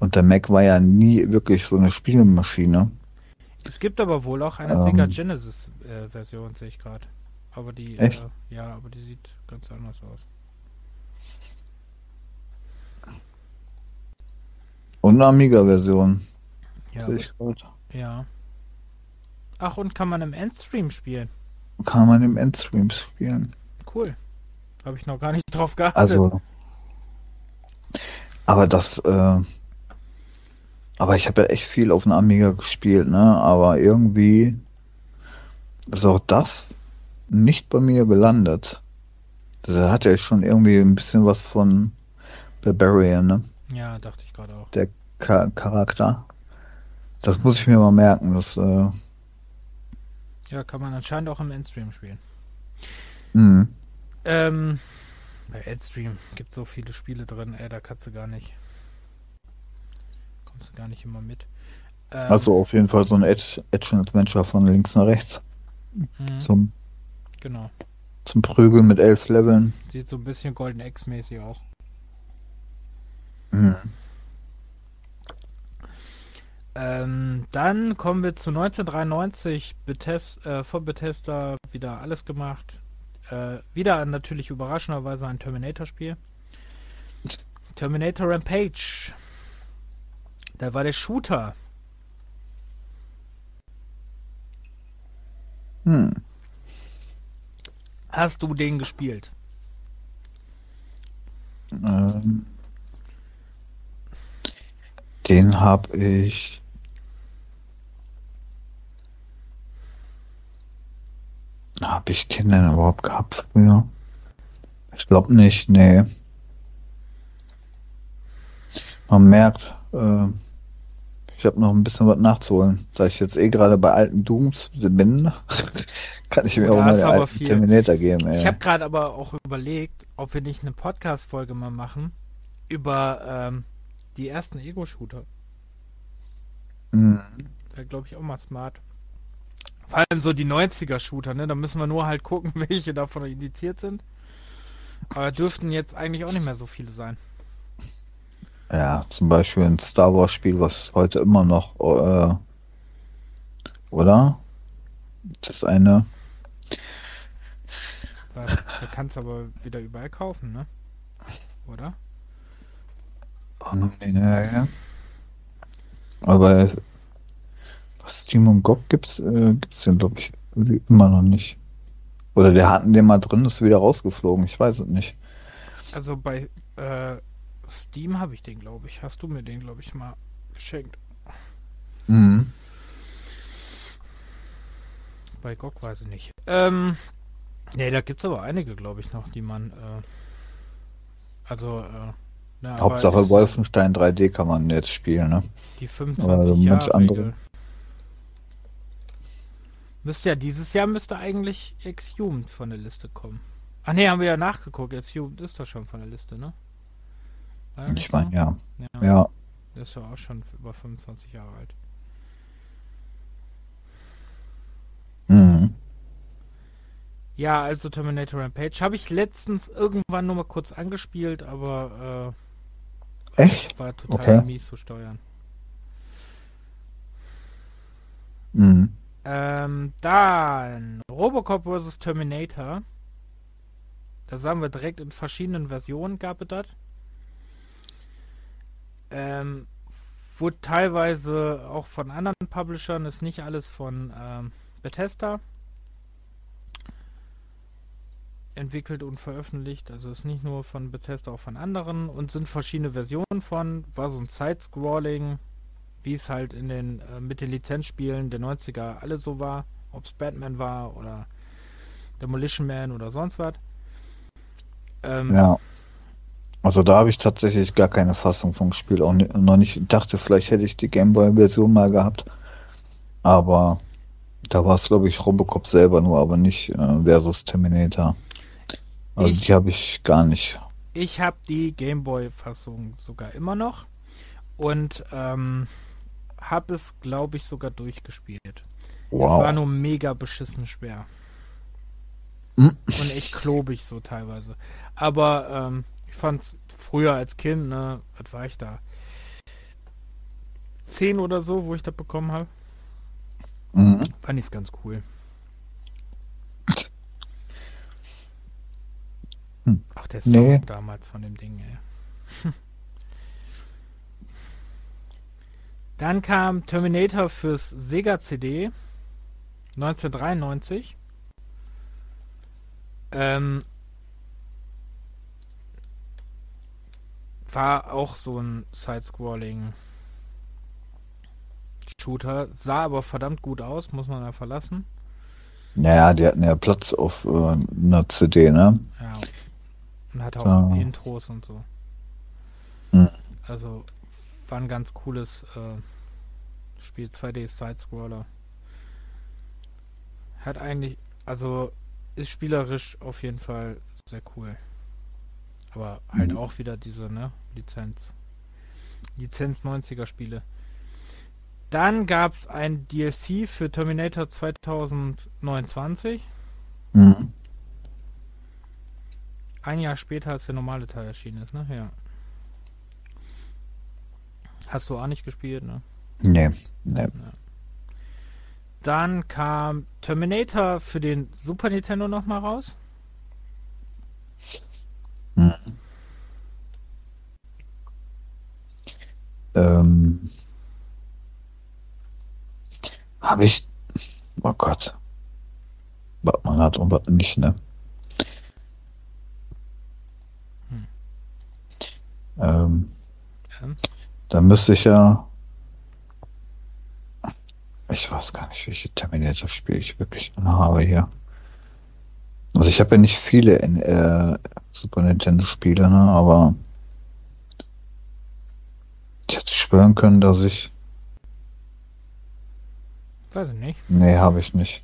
und der Mac war ja nie wirklich so eine Spielmaschine. Es gibt aber wohl auch eine Ähm. Sega Genesis äh, Version, sehe ich gerade. Aber die, Echt? Äh, ja, aber die sieht ganz anders aus. Und eine Amiga-Version. Ja, ja. Ach, und kann man im Endstream spielen? Kann man im Endstream spielen. Cool. Habe ich noch gar nicht drauf geachtet. Also, aber das, äh, aber ich habe ja echt viel auf dem Amiga gespielt, ne? Aber irgendwie ist auch das nicht bei mir gelandet. Da hat ja schon irgendwie ein bisschen was von Barbarian, ne? Ja, dachte ich gerade auch. Der Cha Charakter. Das muss ich mir mal merken. Das, äh, Ja, kann man anscheinend auch im Endstream spielen. mh. Ähm, bei Endstream gibt so viele Spiele drin, ey, da kannst du gar nicht. Kommst du gar nicht immer mit. Ähm, Also auf jeden Fall so ein Action-Adventure von links nach rechts. mhm, Zum, genau. zum Prügeln mit elf Leveln. Sieht so ein bisschen Golden X mäßig auch. Mhm. Ähm, dann kommen wir zu 1993. Bethes äh, von Bethesda wieder alles gemacht. Äh, wieder natürlich überraschenderweise ein Terminator-Spiel. Terminator Rampage. Da war der Shooter. Hm. Hast du den gespielt? Ähm, den habe ich. Habe ich denn überhaupt gehabt früher? Ich glaube nicht, nee. Man merkt, äh, ich habe noch ein bisschen was nachzuholen. Da ich jetzt eh gerade bei alten Dooms bin, kann ich mir auch mal den alten viel. Terminator geben. Ey. Ich habe gerade aber auch überlegt, ob wir nicht eine Podcast-Folge mal machen über ähm, die ersten Ego-Shooter. Mhm. Wäre, glaube ich, auch mal smart. Vor allem so die 90er-Shooter, ne? Da müssen wir nur halt gucken, welche davon indiziert sind. Aber dürften jetzt eigentlich auch nicht mehr so viele sein. Ja, zum Beispiel ein Star Wars Spiel, was heute immer noch, äh, oder? Das eine, Weil, da kannst du aber wieder überall kaufen, ne? Oder? Ja, ja. Aber was Steam und GOG gibt's, äh, gibt's den glaube ich immer noch nicht. Oder der hatten den mal drin, ist wieder rausgeflogen, ich weiß es nicht. Also bei Äh, Steam habe ich den, glaube ich. Hast du mir den, glaube ich, mal geschenkt? Mhm. Bei GOG weiß ich nicht. Ähm, nee, da gibt es aber einige, glaube ich, noch, die man, äh, also, äh, na, Hauptsache Wolfenstein 3D kann man jetzt spielen, ne? Die 25 also Jahre andere. Müsste ja dieses Jahr müsste eigentlich Exhumed von der Liste kommen. Ach nee, haben wir ja nachgeguckt. Exhumed ist doch schon von der Liste, ne? ich meine, ja. ja. ja. Der ist ja auch schon über 25 Jahre alt. Mhm. Ja, also Terminator Rampage habe ich letztens irgendwann nur mal kurz angespielt, aber äh, Echt? war total okay. mies zu steuern. Mhm. Ähm, dann Robocop vs. Terminator. Da sagen wir direkt in verschiedenen Versionen gab es das. Ähm, wurde teilweise auch von anderen Publishern, ist nicht alles von ähm, Bethesda entwickelt und veröffentlicht. Also ist nicht nur von Bethesda, auch von anderen und sind verschiedene Versionen von. War so ein Side-Scrolling, wie es halt in den äh, mit den Lizenzspielen der 90er alle so war. Ob es Batman war oder Demolition Man oder sonst was. Ähm, ja. Also da habe ich tatsächlich gar keine Fassung vom Spiel auch noch nicht. Ich dachte, vielleicht hätte ich die Gameboy-Version mal gehabt. Aber da war es, glaube ich, Robocop selber nur, aber nicht äh, versus Terminator. Also ich, die habe ich gar nicht. Ich habe die Gameboy-Fassung sogar immer noch und ähm, habe es, glaube ich, sogar durchgespielt. Wow. Es war nur mega beschissen schwer. Hm? Und echt klobig so teilweise. Aber ähm, ich fand es früher als Kind, ne, was war ich da? Zehn oder so, wo ich das bekommen habe. Mhm. Fand ich es ganz cool. Hm. Ach, der Song nee. damals von dem Ding, ey. Dann kam Terminator fürs Sega CD 1993. Ähm, war auch so ein Side-Scrolling Shooter, sah aber verdammt gut aus, muss man ja verlassen. Naja, die hatten ja Platz auf äh, einer CD, ne? Und hat auch ah. Intros und so. Hm. Also war ein ganz cooles äh, Spiel, 2D Side-Scroller. Hat eigentlich, also ist spielerisch auf jeden Fall sehr cool. Aber halt mhm. auch wieder diese, ne, Lizenz. Lizenz 90er Spiele. Dann gab es ein DLC für Terminator 2029. Mhm. Ein Jahr später, als der normale Teil erschienen ist, ne? Ja. Hast du auch nicht gespielt, ne? Nee, nee. Dann kam Terminator für den Super Nintendo nochmal raus. Hm. Ähm, habe ich. Oh Gott. Was man hat und was nicht, ne? Ähm, ja. Da müsste ich ja. Ich weiß gar nicht, welche Terminator-Spiele ich wirklich habe hier. Also ich habe ja nicht viele in, äh, Super Nintendo-Spiele, ne? Aber ich hätte schwören können, dass ich Weiß ich nicht. Nee, habe ich nicht.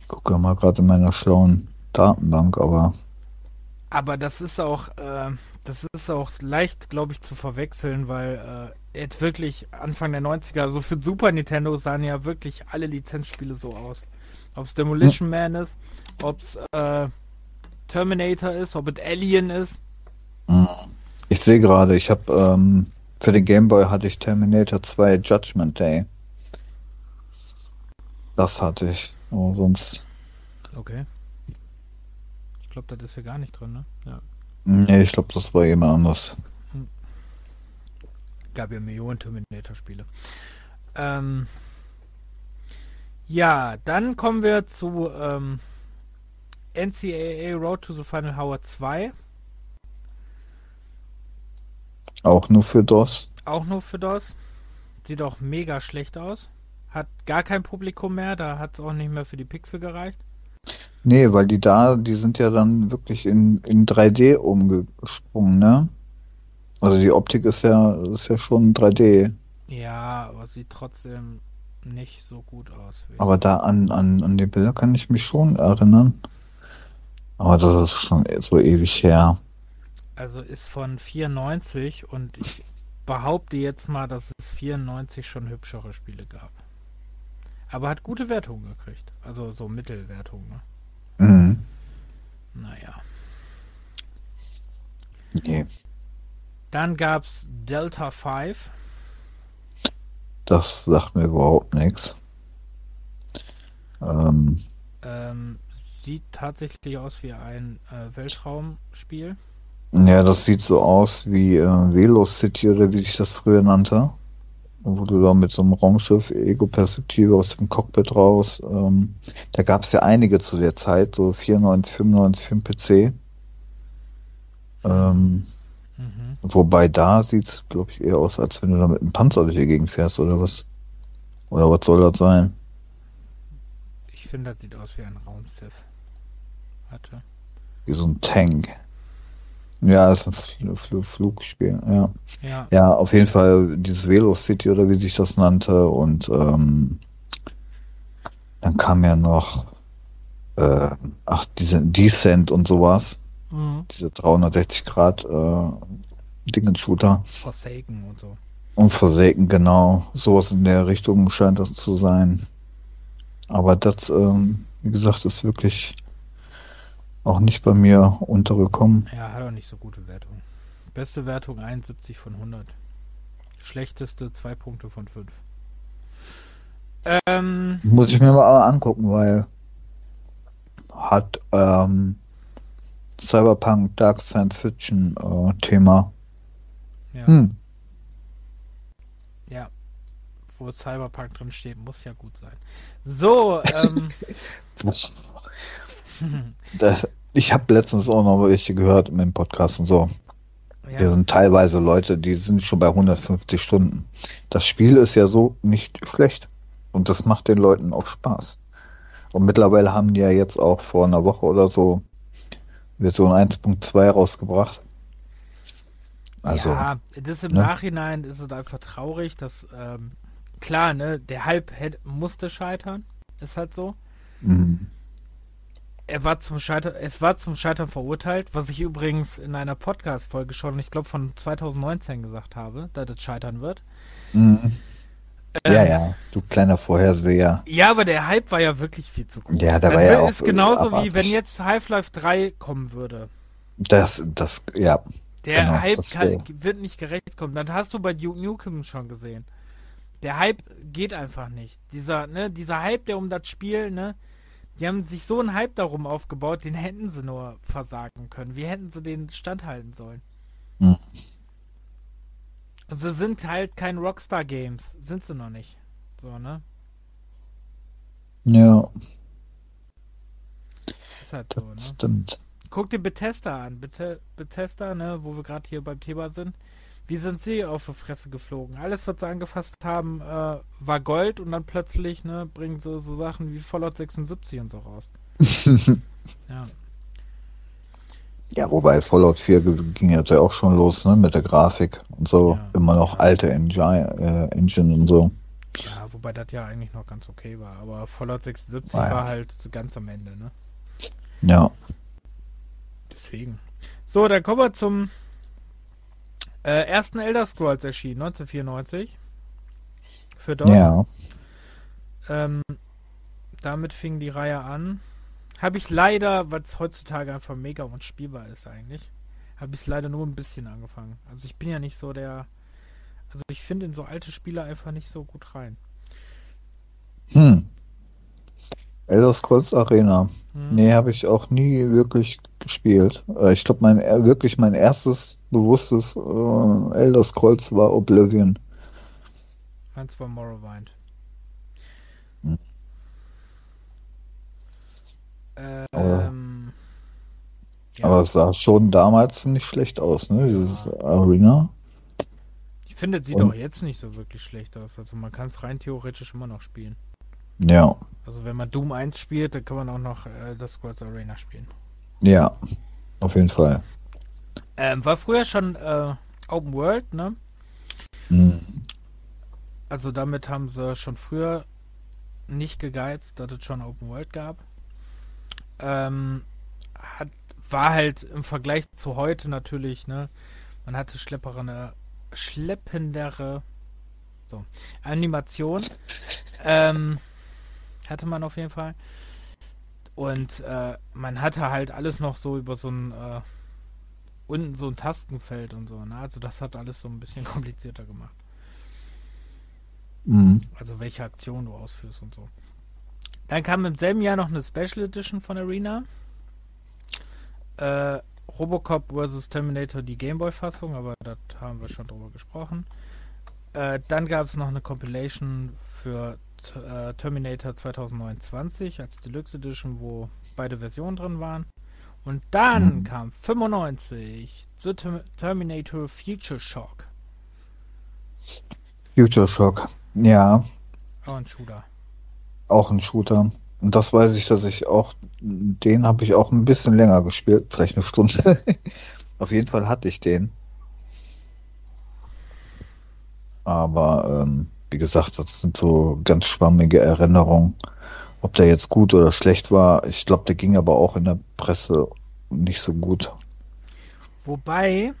Ich gucke mal gerade in meiner schlauen Datenbank, aber. Aber das ist auch, äh, das ist auch leicht, glaube ich, zu verwechseln, weil äh, jetzt wirklich Anfang der 90er, so also für Super Nintendo sahen ja wirklich alle Lizenzspiele so aus. Ob es Demolition hm. Man ist, ob es äh, Terminator ist, ob es Alien ist. Hm. Ich sehe gerade, ich habe ähm, für den Game Boy hatte ich Terminator 2 Judgment Day. Das hatte ich. Aber sonst. Okay. Ich glaube, das ist ja gar nicht drin, ne? Ja. Nee, ich glaube, das war jemand anders. Gab ja Millionen Terminator-Spiele. Ähm, ja, dann kommen wir zu ähm, NCAA Road to the Final Hour 2. Auch nur für DOS? Auch nur für DOS. Sieht auch mega schlecht aus. Hat gar kein Publikum mehr, da hat es auch nicht mehr für die Pixel gereicht. Nee, weil die da, die sind ja dann wirklich in, in 3D umgesprungen, ne? Also die Optik ist ja, ist ja schon 3D. Ja, aber sieht trotzdem nicht so gut aus. Aber da an, an, an die Bilder kann ich mich schon erinnern. Aber das ist schon so ewig her. Also ist von 94 und ich behaupte jetzt mal, dass es 94 schon hübschere Spiele gab. Aber hat gute Wertungen gekriegt. Also so Mittelwertungen. Ne? Mhm. Naja. Nee. Dann gab's Delta 5. Das sagt mir überhaupt nichts. Ähm. Ähm, sieht tatsächlich aus wie ein äh, Weltraumspiel. Ja, das sieht so aus wie äh, Velocity oder wie sich das früher nannte. Wo du da mit so einem Raumschiff, Ego-Perspektive aus dem Cockpit raus. Ähm, da gab es ja einige zu der Zeit, so 94, 95 für den PC. Ähm, mhm. Wobei da sieht es, glaube ich, eher aus, als wenn du da mit einem Panzer durch die Gegend fährst oder was. Oder was soll das sein? Ich finde, das sieht aus wie ein Raumschiff. Warte. Wie so ein Tank. Ja, das ist ein Fl Fl Flugspiel, ja. ja. Ja, auf jeden Fall dieses Velocity oder wie sich das nannte und ähm, dann kam ja noch äh, ach, diese Descent und sowas. Mhm. Diese 360 Grad äh, Dingens-Shooter. Forsaken und so. Und Forsaken, genau. Sowas in der Richtung scheint das zu sein. Aber das, ähm, wie gesagt, ist wirklich auch nicht bei mir untergekommen. Ja, hat auch nicht so gute Wertung. Beste Wertung 71 von 100. Schlechteste 2 Punkte von 5. Ähm, Muss ich mir mal angucken, weil hat ähm, Cyberpunk Dark Science Fiction äh, Thema. Ja. Hm. Ja. Wo Cyberpunk drin steht, muss ja gut sein. So, ähm. das, ich habe letztens auch noch welche gehört im Podcast und so. Ja. Hier sind teilweise Leute, die sind schon bei 150 Stunden. Das Spiel ist ja so nicht schlecht. Und das macht den Leuten auch Spaß. Und mittlerweile haben die ja jetzt auch vor einer Woche oder so Version 1.2 rausgebracht. Also, ja, das im ne? Nachhinein ist es einfach traurig, dass ähm, klar, ne, der Hype hätte, musste scheitern. Ist halt so. Mhm er war zum Scheitern, es war zum Scheitern verurteilt, was ich übrigens in einer Podcast-Folge schon, ich glaube von 2019 gesagt habe, dass es scheitern wird. Mhm. Ähm, ja, ja, du kleiner Vorherseher. Ja, aber der Hype war ja wirklich viel zu groß. Ja, da war ja auch ist genauso abartig. wie wenn jetzt Half-Life 3 kommen würde. Das, das, ja. Der genau, Hype kann, wird nicht gerecht kommen. Dann hast du bei Duke Nukem schon gesehen. Der Hype geht einfach nicht. Dieser, ne, dieser Hype, der um das Spiel, ne, die haben sich so einen Hype darum aufgebaut, den hätten sie nur versagen können. Wie hätten sie den standhalten sollen? Hm. Und sie sind halt kein Rockstar Games. Sind sie noch nicht. So, ne? Ja. Ist halt so, ne? Stimmt. Guck dir Bethesda an. Beth Bethesda, ne, wo wir gerade hier beim Thema sind. Wie sind sie auf die Fresse geflogen? Alles, was sie angefasst haben, äh, war Gold und dann plötzlich ne, bringen sie so Sachen wie Fallout 76 und so raus. ja. Ja, wobei Fallout 4 ging ja auch schon los, ne, mit der Grafik und so. Ja, Immer noch ja. alte Engine, äh, Engine und so. Ja, wobei das ja eigentlich noch ganz okay war. Aber Fallout 76 ah, ja. war halt so ganz am Ende, ne? Ja. Deswegen. So, dann kommen wir zum äh, ersten Elder Scrolls erschienen, 1994. Für DOS. Ja. Ähm, damit fing die Reihe an. Habe ich leider, was heutzutage einfach mega unspielbar ist eigentlich, habe ich es leider nur ein bisschen angefangen. Also ich bin ja nicht so der. Also ich finde in so alte Spiele einfach nicht so gut rein. Hm. Elder Scrolls Arena. Hm. Nee, habe ich auch nie wirklich gespielt. Äh, ich glaube, mein wirklich mein erstes bewusstes äh, Elder Scrolls war Oblivion. Meins war Morrowind. Hm. Ähm, ja. Aber es sah schon damals nicht schlecht aus, ne? Dieses Arena. Ich finde, es sieht Und- auch jetzt nicht so wirklich schlecht aus. Also man kann es rein theoretisch immer noch spielen. Ja, Also wenn man Doom 1 spielt, dann kann man auch noch äh, das Squads Arena spielen. ja, auf jeden Fall. Ähm, war früher schon äh, Open World, ne? Mhm. Also damit haben sie schon früher nicht gegeizt, dass es schon Open World gab. Ähm, hat, war halt im Vergleich zu heute natürlich, ne? Man hatte schleppere, schleppendere so, Animation. Ähm, hatte man auf jeden Fall. Und äh, man hatte halt alles noch so über so ein äh, unten so ein Tastenfeld und so, ne? Also das hat alles so ein bisschen komplizierter gemacht. Mhm. Also welche Aktion du ausführst und so. Dann kam im selben Jahr noch eine Special Edition von Arena. Äh, Robocop vs. Terminator, die Gameboy-Fassung, aber das haben wir schon drüber gesprochen. Äh, dann gab es noch eine Compilation für äh, Terminator 2029 als Deluxe Edition, wo beide Versionen drin waren. Und dann Mhm. kam 95 The Term Terminator Future Shock. Future Shock. Ja, Auch ein Shooter. auch ein Shooter. Und das weiß ich, dass ich auch, den habe ich auch ein bisschen länger gespielt, vielleicht eine Stunde. Auf jeden Fall hatte ich den. Aber ähm, wie gesagt, das sind so ganz schwammige Erinnerungen. Ob der jetzt gut oder schlecht war, ich glaube, der ging aber auch in der Presse nicht so gut. Wobei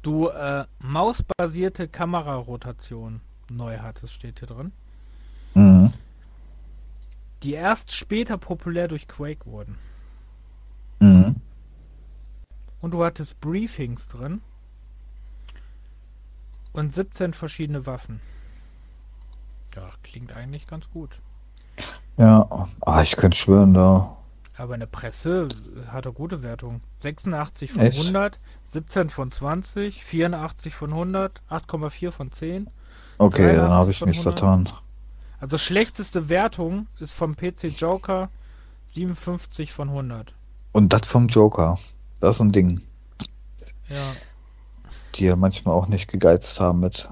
du äh, mausbasierte Kamerarotation neu hattest, steht hier drin. Mhm. Die erst später populär durch Quake wurden. Mhm. Und du hattest Briefings drin. Und 17 verschiedene Waffen. Ja, klingt eigentlich ganz gut. Ja, ah, ich könnte schwören, da. Aber in der Presse hat er gute Wertung. 86 von Echt? 100, 17 von 20, 84 von 100, 8,4 von 10. Okay, dann 83 habe ich mich 100. vertan. Also schlechteste Wertung ist vom PC Joker 57 von 100. Und das vom Joker. Das ist ein Ding. Ja, die ja manchmal auch nicht gegeizt haben mit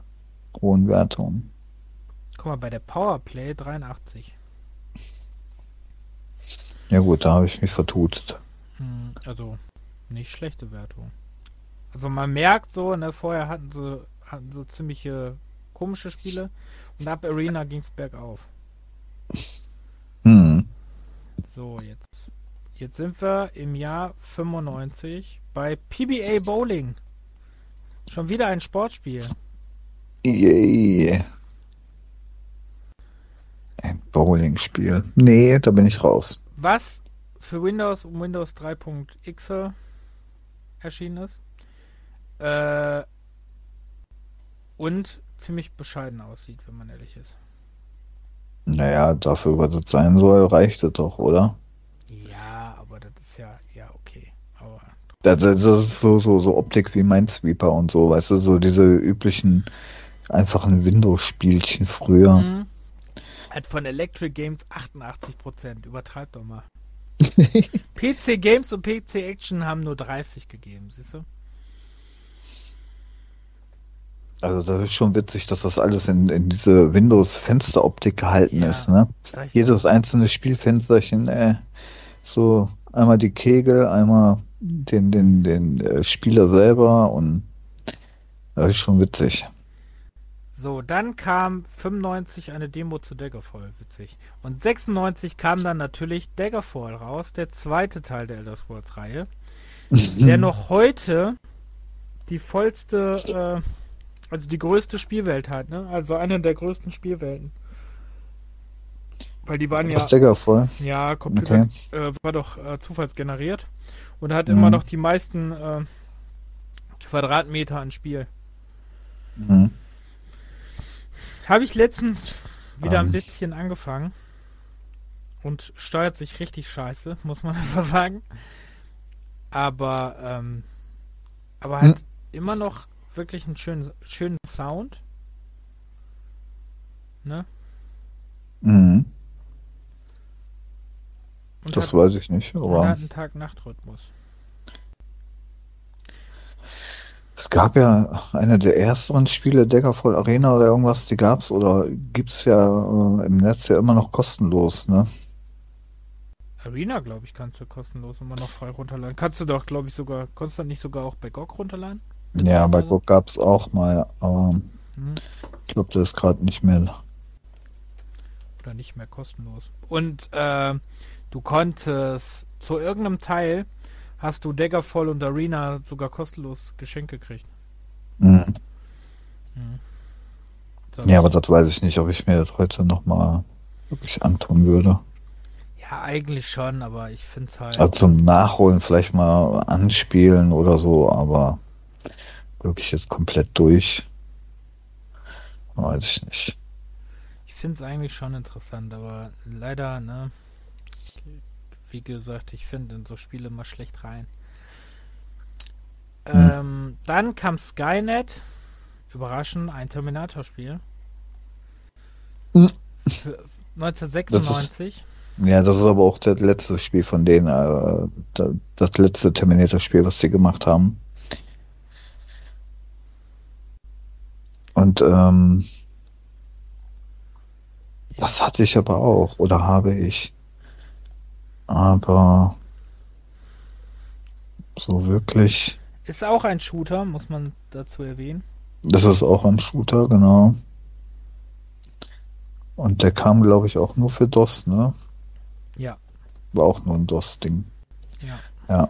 hohen Wertungen. guck mal, bei der Powerplay 83. Ja gut, da habe ich mich vertutet. Hm, Also nicht schlechte Wertung. Also man merkt so, ne, vorher hatten sie, hatten sie ziemliche komische Spiele und ab Arena ging es bergauf. Hm. So, jetzt. Jetzt sind wir im Jahr 95 bei PBA Bowling. Schon wieder ein Sportspiel. Yay. Ein Bowling-Spiel. Nee, da bin ich raus. Was für Windows und Windows 3.x erschienen ist. Äh, und ziemlich bescheiden aussieht, wenn man ehrlich ist. Naja, dafür, was es sein soll, reicht es doch, oder? Ja, aber das ist ja, ja, okay. Aber Das, das ist so, so, so Optik wie Minesweeper und so, weißt du, so diese üblichen einfachen Windows-Spielchen früher. Mhm. Hat von Electric Games 88%. Übertreib doch mal. PC Games und PC Action haben nur 30 gegeben, siehst du? Also das ist schon witzig, dass das alles in, in diese Windows-Fensteroptik gehalten Ja. ist, ne? Jedes einzelne Spielfensterchen, äh, so einmal die Kegel, einmal den, den, den äh, Spieler selber und das ist schon witzig. So, dann kam 95 eine Demo zu Daggerfall, witzig. Und 96 kam dann natürlich Daggerfall raus, der zweite Teil der Elder Scrolls Reihe, der noch heute die vollste, äh, also die größte Spielwelt hat, ne? Also eine der größten Spielwelten. Weil die waren ja, voll. ja, Computer Okay. äh, war doch äh, zufallsgeneriert und hat Mhm. immer noch die meisten äh, Quadratmeter an Spiel. Mhm. Habe ich letztens wieder ein Ähm. bisschen angefangen und steuert sich richtig scheiße, muss man einfach sagen. Aber, ähm, aber Hm. hat immer noch wirklich einen schönen, schönen Sound. Ne? Mhm. Und Das hat, weiß ich nicht, aber einen Tag-Nacht-Rhythmus. Es gab ja eine der ersten Spiele, Daggerfall Arena oder irgendwas, die gab's oder gibt's ja äh, im Netz ja immer noch kostenlos, ne? Arena, glaube ich, kannst du kostenlos immer noch frei runterladen. Kannst du doch, glaube ich, sogar, konntest du nicht sogar auch bei GOG runterladen? Ja, bei GOG gab's auch mal, aber hm. ich glaube, das ist gerade nicht mehr. Oder nicht mehr kostenlos. Und äh, du konntest zu irgendeinem Teil hast du Daggerfall und Arena sogar kostenlos geschenkt gekriegt. Mhm. Mhm. So, ja, aber das weiß ich nicht, ob ich mir das heute nochmal wirklich antun würde. Ja, eigentlich schon, aber ich finde es halt. Also zum Nachholen vielleicht mal anspielen oder so, aber wirklich jetzt komplett durch. Weiß ich nicht. Ich finde es eigentlich schon interessant, aber leider, ne? Wie gesagt, ich finde in so Spiele immer schlecht rein. Hm. Ähm, dann kam Skynet. Überraschend, ein Terminator-Spiel. Hm. 1996. Das ist, ja, das ist aber auch das letzte Spiel von denen, äh, das letzte Terminator-Spiel, was sie gemacht haben. Und ähm, das hatte ich aber auch, oder habe ich. Aber so wirklich. Ist auch ein Shooter, muss man dazu erwähnen. Das ist auch ein Shooter, genau. Und der kam, glaube ich, auch nur für DOS, ne? Ja. War auch nur ein DOS-Ding. Ja. Ja.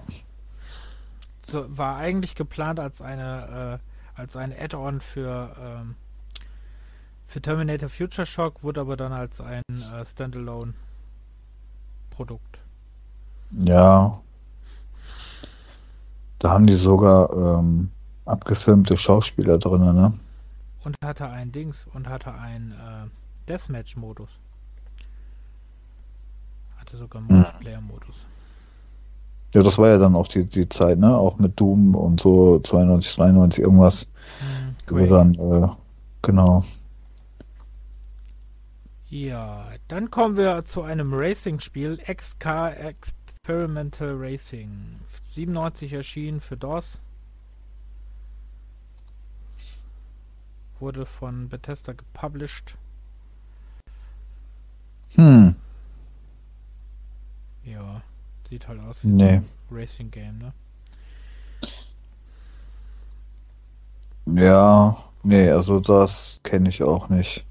So, war eigentlich geplant als eine äh, als ein Add-on für ähm, für Terminator Future Shock, wurde aber dann als ein äh, Standalone Produkt ja. Da haben die sogar ähm, abgefilmte Schauspieler drin, ne? Und hatte ein Dings und hatte ein äh, Deathmatch-Modus. Hatte sogar hm. Multiplayer-Modus. Ja, das war ja dann auch die, die Zeit, ne? Auch mit Doom und so 92, 93 irgendwas. Mhm, wo dann, äh, genau. Ja, dann kommen wir zu einem Racing-Spiel, XK Experimental Racing. 97 erschienen für DOS. Wurde von Bethesda gepublished. Hm. Ja, sieht halt aus wie nee. ein Racing Game, ne? Ja, nee, also das kenne ich auch nicht.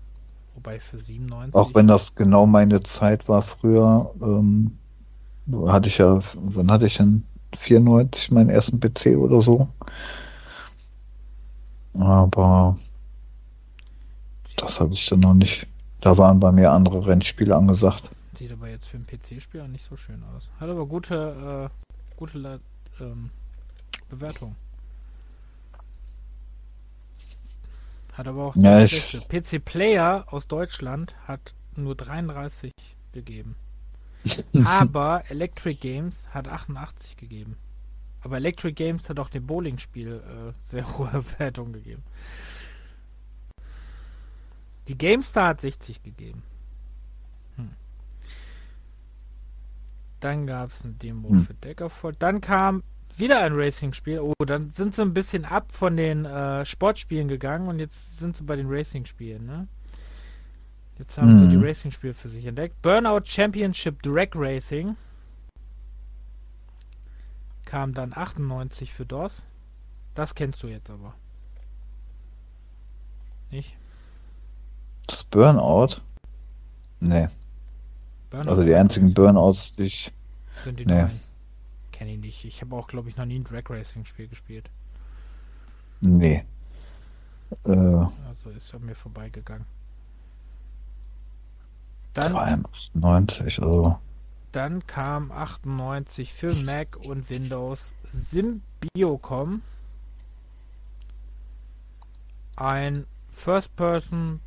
Wobei für 97. Auch wenn das genau meine Zeit war früher, ähm, hatte ich ja, wann hatte ich denn 94 meinen ersten PC oder so? Aber das hatte ich dann noch nicht. Da waren bei mir andere Rennspiele angesagt. Sieht aber jetzt für einen PC-Spieler nicht so schön aus. Hat aber gute, äh, gute ähm, Bewertung. Hat aber auch ja, ich... PC Player aus Deutschland hat nur 33 gegeben. Aber Electric Games hat 88 gegeben. Aber Electric Games hat auch dem Bowling-Spiel äh, sehr hohe Wertung gegeben. Die GameStar hat 60 gegeben. Hm. Dann gab es eine Demo hm. für Deckerford. Dann kam wieder ein Racing-Spiel. Oh, dann sind sie ein bisschen ab von den äh, Sportspielen gegangen und jetzt sind sie bei den Racing-Spielen, ne? Jetzt haben mhm. sie die Racing-Spiele für sich entdeckt. Burnout Championship Drag Racing kam dann 98 für DOS. Das kennst du jetzt aber. Nicht? Das Burnout? Nee. Burnout also die einzigen Burnouts, die ich. Sind die nee. Kenne ich nicht. Ich habe auch, glaube ich, noch nie ein Drag Racing Spiel gespielt. Nee. Äh, also ist an mir vorbeigegangen. Dann, 93, also. Dann kam 98 für Mac und Windows Symbiocom. Ein First-Person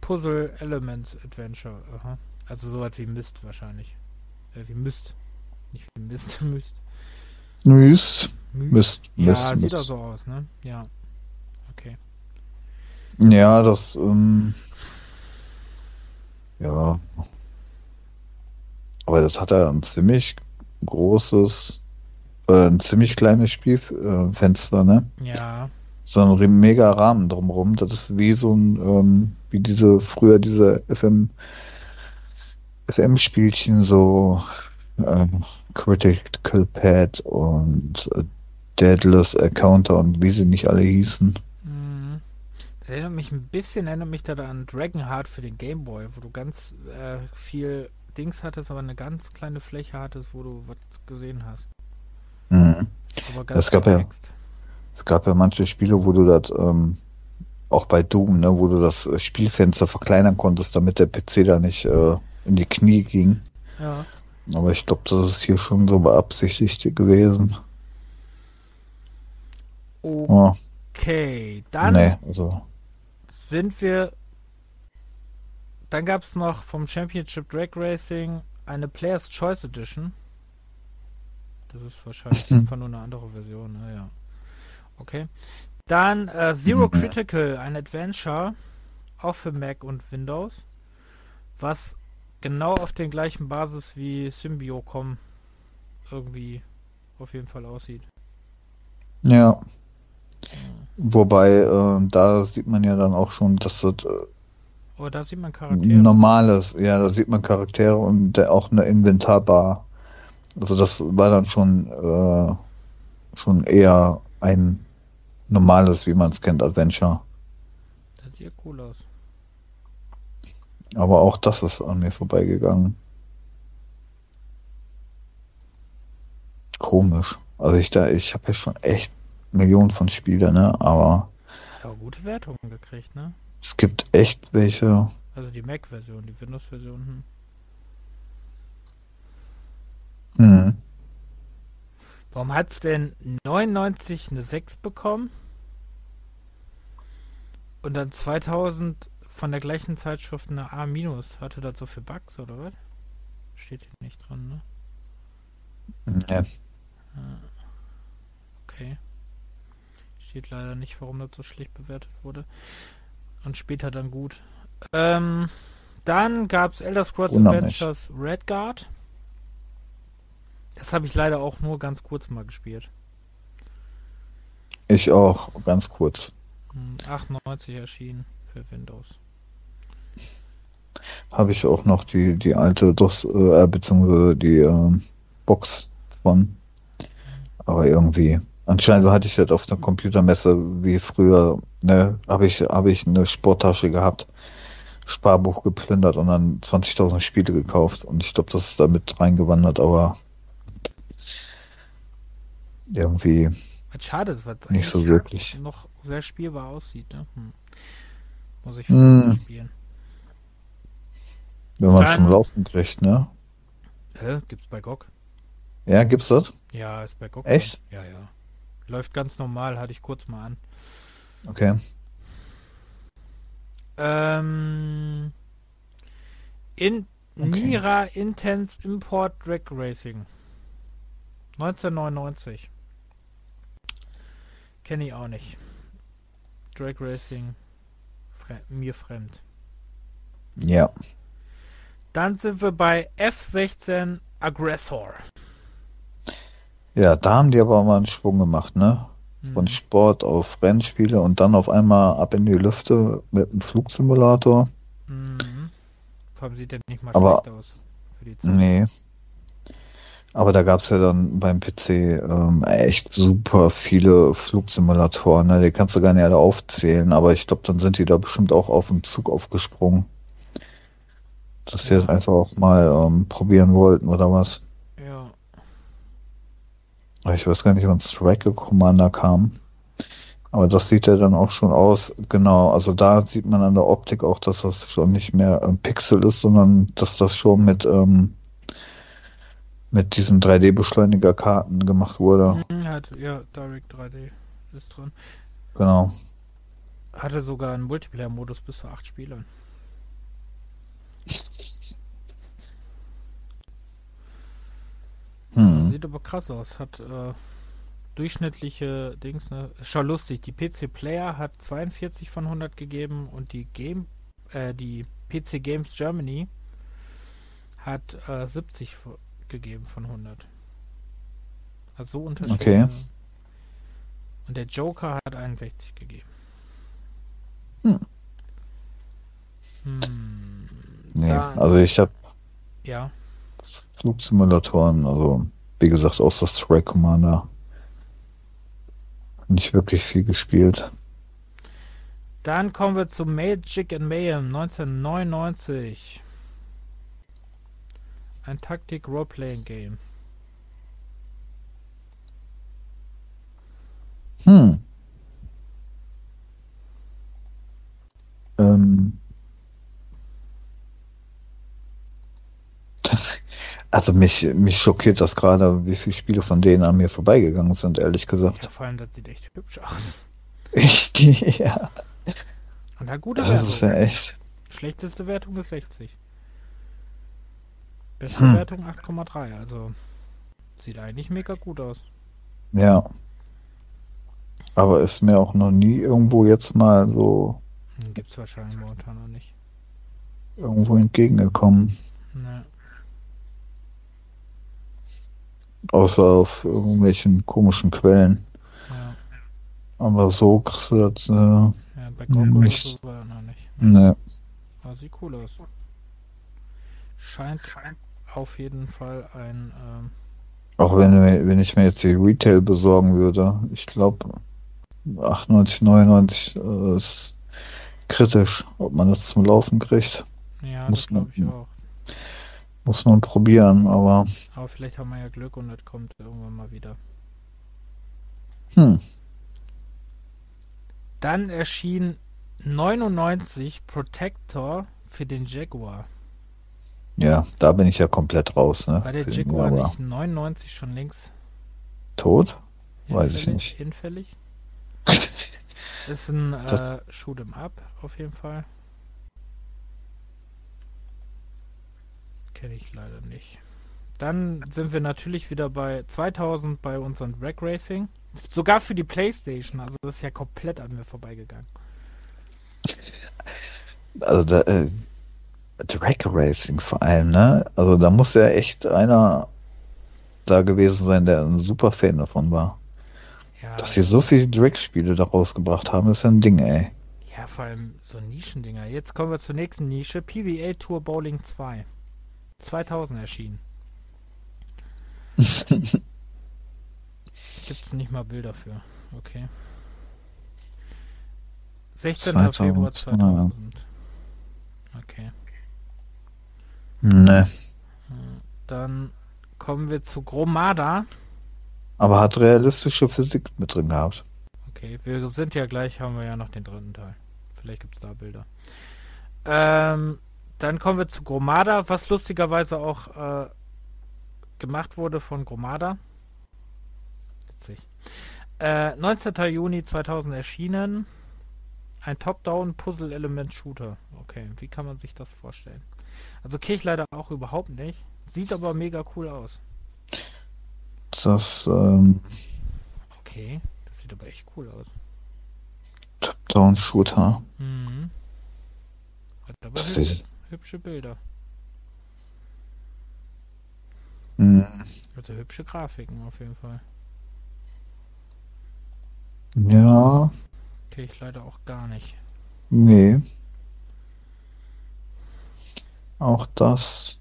Puzzle Elements Adventure. Aha. Also so was wie Mist wahrscheinlich. Äh, wie Mist. Nicht wie Mist, Mist. Mist. Mist. Ja, Mist. sieht auch so aus, ne? Ja. Okay. Ja, das, ähm, ja. Aber das hat er ein ziemlich großes, äh, ein ziemlich kleines Spielfenster, ne? Ja. so ein mega Rahmen drumherum. Das ist wie so ein, ähm, wie diese, früher diese FM, FM-Spielchen, so ähm, Critical Pad und äh, Deadless Encounter und wie sie nicht alle hießen. Erinnert mich ein bisschen, erinnert mich da an Dragonheart für den Game Boy, wo du ganz äh, viel Dings hattest, aber eine ganz kleine Fläche hattest, wo du was gesehen hast. Mhm. Aber ganz Es gab ja- Text. Es gab ja manche Spiele, wo du das, ähm, auch bei Doom, ne, wo du das äh, Spielfenster verkleinern konntest, damit der PC da nicht äh, in die Knie ging. Ja. Aber ich glaube, das ist hier schon so beabsichtigt gewesen. Okay, dann nee, also, sind wir. Dann gab es noch vom Championship Drag Racing eine Player's Choice Edition. Das ist wahrscheinlich einfach nur eine andere Version, naja. Okay. Dann äh, Zero Mhm. Critical, ein Adventure, auch für Mac und Windows, was genau auf den gleichen Basis wie Symbiocom irgendwie auf jeden Fall aussieht. ja. Wobei, äh, da sieht man ja dann auch schon, dass das äh, Oh, da sieht man Charaktere. normales, ja, da sieht man Charaktere und auch eine Inventarbar. Also das war dann schon, äh, schon eher ein normales, wie man es kennt, Adventure. Das sieht cool aus. Aber auch das ist an mir vorbeigegangen. Komisch. Also ich da, ich habe ja schon echt Millionen von Spielen, ne? Aber auch gute Wertungen gekriegt, ne? es gibt echt welche. Also die Mac-Version, die Windows-Version. Hm. Hm. Warum hat's denn 99 eine 6 bekommen? Und dann 2000 von der gleichen Zeitschrift eine A-. Hatte das so für Bugs oder was? Steht hier nicht dran, ne? Ne. Okay. Steht leider nicht, warum das so schlecht bewertet wurde. Und später dann gut. Ähm, dann gab's Elder Scrolls Wundert mich. Adventures Redguard. Das habe ich leider auch nur ganz kurz mal gespielt. Ich auch, ganz kurz. Hm, 98 erschienen für Windows. Habe ich auch noch die, die alte DOS, äh, beziehungsweise die ähm, Box von. Aber irgendwie, anscheinend hatte ich das auf einer Computermesse wie früher, ne, habe ich, habe ich eine Sporttasche gehabt, Sparbuch geplündert und dann 20.000 Spiele gekauft. Und ich glaube, das ist da mit reingewandert, aber irgendwie Was schade ist, was nicht so wirklich. noch sehr spielbar aussieht. Ne? Hm. Muss ich Hm. spielen. Wenn man Dann- zum Laufen kriegt, ne? Hä? Gibt's bei GOG? Ja, gibt's das? Ja, ist bei GOG. Echt? Ja, ja. Läuft ganz normal, hatte ich kurz mal an. Okay. Ähm, in Okay. Nira Intense Import Drag Racing. 1999. Kenne ich auch nicht. Drag Racing. Fre mir fremd. Ja. Dann sind wir bei F16 Aggressor. Ja, da haben die aber mal einen Schwung gemacht, ne? Von Mhm. Sport auf Rennspiele und dann auf einmal ab in die Lüfte mit einem Flugsimulator. Mhm. Vor allem sieht der nicht mal Aber- schlecht aus. Für die Zeit. Nee. Aber da gab's ja dann beim PC ähm, echt super viele Flugsimulatoren, ne? Die kannst du gar nicht alle aufzählen, aber ich glaube, dann sind die da bestimmt auch auf den Zug aufgesprungen. Dass sie Ja. das einfach auch mal ähm, probieren wollten oder was. Ich weiß gar nicht, wann Striker Commander kam. Aber das sieht ja dann auch schon aus. Genau, also da sieht man an der Optik auch, dass das schon nicht mehr ein Pixel ist, sondern dass das schon mit, ähm, mit diesen 3D-Beschleunigerkarten gemacht wurde. Mhm, Hat, ja, Direct 3D ist drin. Genau. Hatte sogar einen Multiplayer-Modus bis zu acht Spielern. Hm. Sieht aber krass aus. Hat äh, durchschnittliche Dings, ne? Ist schon lustig. Die PC Player hat 42 von 100 gegeben und die Game, äh, die PC Games Germany hat äh, 70 vo- gegeben von 100. Also so unterschiedlich. Okay. Und der Joker hat 61 gegeben. Hm. Hm. Nee, Dann- also ich habe Ja. Flugsimulatoren, also wie gesagt, außer Strike Commander nicht wirklich viel gespielt. Dann kommen wir zu Magic and Mayhem 1999. Ein Taktik-Roleplaying-Game. Hm. Ähm. Also mich, mich schockiert das gerade, wie viele Spiele von denen an mir vorbeigegangen sind, ehrlich Ja, gesagt. vor allem, das sieht echt hübsch aus. ja, Und hat gute das ist ja Wertung. echt. Schlechteste Wertung ist 60. Beste Hm. Wertung 8,3. Also sieht eigentlich mega gut aus. Ja. Aber ist mir auch noch nie irgendwo jetzt mal so Hm, Gibt's wahrscheinlich momentan noch nicht. irgendwo entgegengekommen. Ne. Außer auf irgendwelchen komischen Quellen. Ja, Aber so kriegst du das, äh, ja, bei GOG oder Nicht. so war noch nicht. ne. Aber sieht cool aus. Scheint auf jeden Fall ein. Ähm, Auch wenn, wenn ich mir jetzt die Retail besorgen würde, ich glaube 98, 99 äh, ist kritisch, ob man das zum Laufen kriegt. ja, Muss das glaube ich auch. Muss man probieren, aber Aber vielleicht haben wir ja Glück und das kommt irgendwann mal wieder. hm, Dann erschien 99 Protector für den Jaguar. ja, da bin ich ja komplett raus. Ne? War der Für Jaguar nicht 99 schon längst tot? Weiß ich hinfällig- nicht. Hinfällig? Ist ein äh, Shoot'em Up auf jeden Fall. Kenne ich leider nicht. Dann sind wir natürlich wieder bei 2000 bei unserem Rack Racing. Sogar für die Playstation. Also das ist ja komplett an mir vorbeigegangen. Also da, äh, Drag Racing vor allem, ne? Also da muss ja echt einer da gewesen sein, der ein super Fan davon war. Ja, Dass sie so viele Drag-Spiele da rausgebracht haben, ist ja ein Ding, ey. ja, vor allem so Nischendinger. Jetzt kommen wir zur nächsten Nische. PBA Tour Bowling 2. 2000 erschienen. Gibt's nicht mal Bilder für. Okay. 16. Februar 2002. 2000. Okay. ne. Dann kommen wir zu Gromada. Aber hat realistische Physik mit drin gehabt. Okay, wir sind ja gleich, haben wir ja noch den dritten Teil. Vielleicht gibt es da Bilder. Ähm, dann kommen wir zu Gromada, was lustigerweise auch äh, gemacht wurde von Gromada. Witzig. Äh, 19. Juni 2000 erschienen. Ein Top-Down-Puzzle-Element-Shooter. Okay, wie kann man sich das vorstellen? Also kenne ich leider auch überhaupt nicht. Sieht aber mega cool aus. Das ähm, Okay, das sieht aber echt cool aus. Top-Down-Shooter. Mhm. Das sieht, hübsche Bilder. mh, Also hübsche Grafiken auf jeden Fall. ja, Kenne ich leider auch gar nicht. nee. Auch das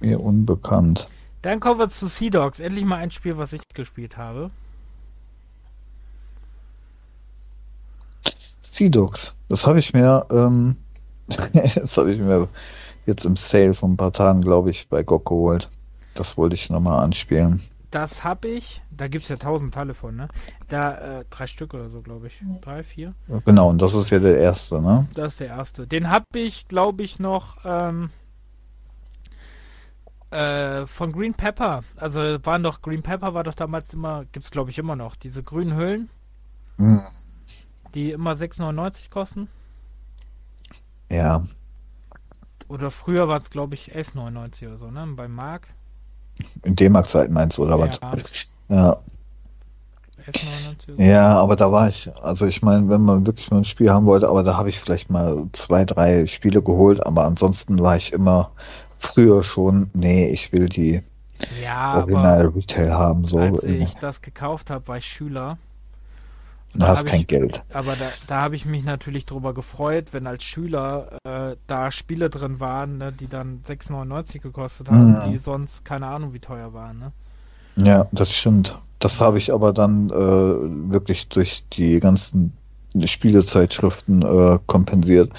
mir unbekannt. Dann kommen wir zu Sea Dogs. Endlich mal ein Spiel, was ich gespielt habe. Sea Dogs. Das habe ich mir, ähm, das habe ich mir jetzt im Sale vor ein paar Tagen, glaube ich, bei GOG geholt. Das wollte ich nochmal anspielen. Das habe ich. Da gibt es ja tausend Teile von, ne? Da äh, drei Stück oder so, glaube ich. Drei, vier. Genau, und das ist ja der erste, ne? Das ist der erste. Den habe ich, glaube ich, noch ähm, äh, von Green Pepper. Also waren doch Green Pepper war doch damals immer, gibt's glaube ich immer noch diese grünen Hüllen, Hm, die immer 6,99 kosten. Ja, Oder früher war es glaube ich 11,99 oder so, ne? Bei Mark. in D-Mark-Zeiten meinst du, oder was? Ja. 11,99 oder so. Ja, aber da war ich, also ich meine, wenn man wirklich mal ein Spiel haben wollte, aber da habe ich vielleicht mal zwei, drei Spiele geholt, aber ansonsten war ich immer früher schon, nee, ich will die Ja, Original Retail haben, so. als ich das gekauft habe, war ich Schüler. Und du hast kein ich, Geld. Aber da, da habe ich mich natürlich drüber gefreut, wenn als Schüler äh, da Spiele drin waren, ne, die dann 6,99 gekostet haben, mhm. die sonst keine Ahnung wie teuer waren. Ne? Ja, das stimmt. Das habe ich aber dann äh, wirklich durch die ganzen Spielezeitschriften äh, kompensiert,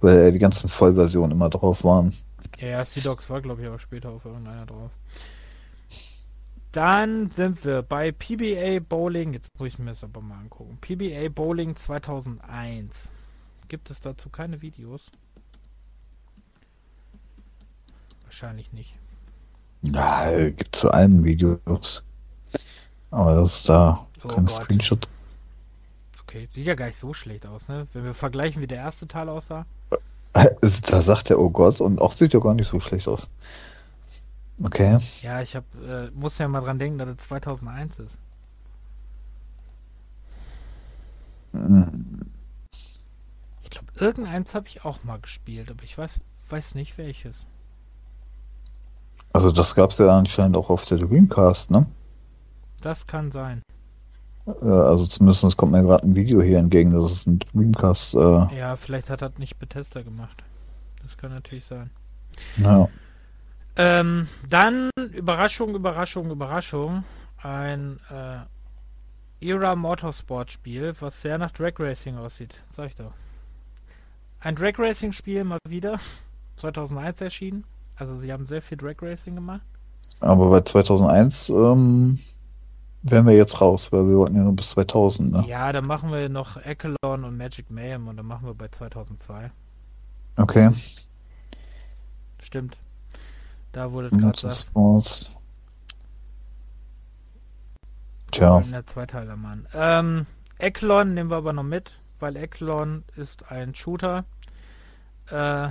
weil die ganzen Vollversionen immer drauf waren. Ja, Sea Dogs war, glaube ich, auch später auf irgendeiner drauf. Dann sind wir bei PBA Bowling. Jetzt muss ich mir das aber mal angucken. PBA Bowling 2001. Gibt es dazu keine Videos? Wahrscheinlich nicht. Ja, gibt zu allen Videos. Aber das ist da oh kein Gott. Screenshot. Okay, sieht ja gar nicht so schlecht aus, ne? Wenn wir vergleichen, wie der erste Teil aussah. Da sagt er, oh Gott, und auch sieht ja gar nicht so schlecht aus. Okay. Ja, ich hab, äh, muss ja mal dran denken, dass es 2001 ist. Mhm. Ich glaube, irgendeins habe ich auch mal gespielt, aber ich weiß, weiß nicht welches. Also das gab es ja anscheinend auch auf der Dreamcast, ne? Das kann sein. Äh, also zumindest kommt mir gerade ein Video hier entgegen, das ist ein Dreamcast. Äh ja, vielleicht hat das nicht Bethesda gemacht. Das kann natürlich sein. Ja. Ähm, dann, Überraschung, Überraschung, Überraschung, ein äh, Era Motorsport Spiel, was sehr nach Drag Racing aussieht. Sag ich doch. Ein Drag Racing Spiel mal wieder. 2001 erschienen. Also sie haben sehr viel Drag Racing gemacht. Aber bei 2001 ähm, wären wir jetzt raus, weil wir wollten ja nur bis 2000. Ne? Ja, dann machen wir noch Echelon und Magic Mayhem und dann machen wir bei 2002. Okay. Stimmt. Da wurde es gerade gesagt. Tja. Der Zweiteiler-Mann. Ähm, Eklon nehmen wir aber noch mit, weil Eklon ist ein Shooter. Äh,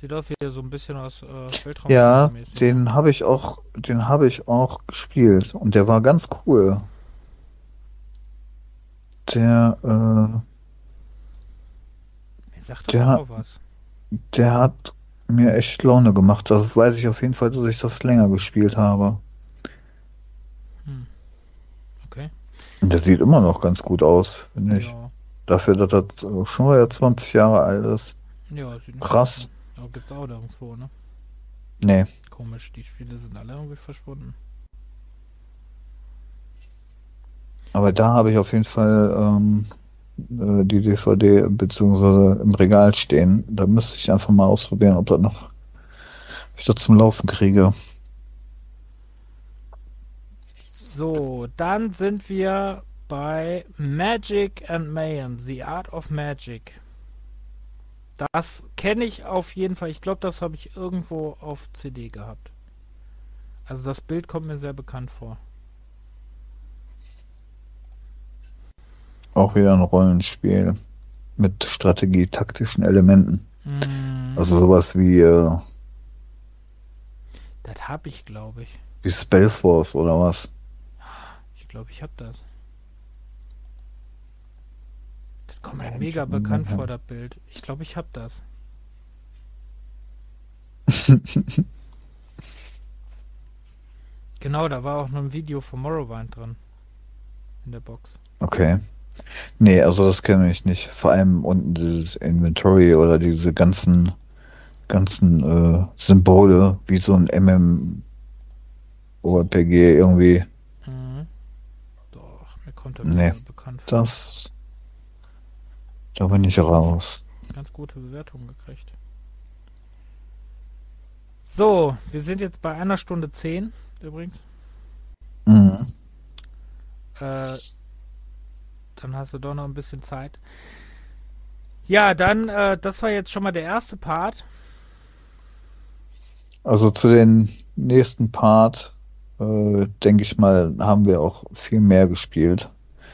sieht aus wie so ein bisschen aus äh, Weltraum. Ja, den habe ich auch, den habe ich auch gespielt und der war ganz cool. Der, äh, sagt der, auch was. Der hat mir echt Laune gemacht. Das weiß ich auf jeden Fall, dass ich das länger gespielt habe. Hm. Okay. Und der sieht immer noch ganz gut aus, finde ich. Ja. Dafür, dass das schon mal 20 Jahre alt ist. Ja, sieht Krass. Aber gibt's auch nirgendwo, ne? Nee. Komisch, die Spiele sind alle irgendwie verschwunden. Aber da habe ich auf jeden Fall ähm, äh, die DVD beziehungsweise im Regal stehen. Da müsste ich einfach mal ausprobieren, ob das noch ob zum Laufen kriege. So, dann sind wir bei Magic and Mayhem, The Art of Magic. Das kenne ich auf jeden Fall. Ich glaube, das habe ich irgendwo auf CD gehabt. Also das Bild kommt mir sehr bekannt vor. Auch wieder ein Rollenspiel mit strategie-taktischen Elementen. Mm. Also sowas wie. Äh, das habe ich, glaube ich. Wie Spellforce oder was? Ich glaube, ich habe das. Das kommt mir mega bekannt vor, das Bild. Ich glaube, ich habe das. genau, da war auch noch ein Video von Morrowind drin. In der Box. Okay. Nee, also das kenne ich nicht. Vor allem unten dieses Inventory oder diese ganzen ganzen äh, Symbole, wie so ein MMORPG irgendwie. Mhm. Doch, mir kommt der nee, bekannt vor. Das da bin ich raus. Ganz gute Bewertung gekriegt. So, wir sind jetzt bei einer Stunde zehn übrigens. Mhm. Äh, dann hast du doch noch ein bisschen Zeit. Ja, dann, äh, das war jetzt schon mal der erste Part. Also zu den nächsten Part, äh, denke ich mal, haben wir auch viel mehr gespielt.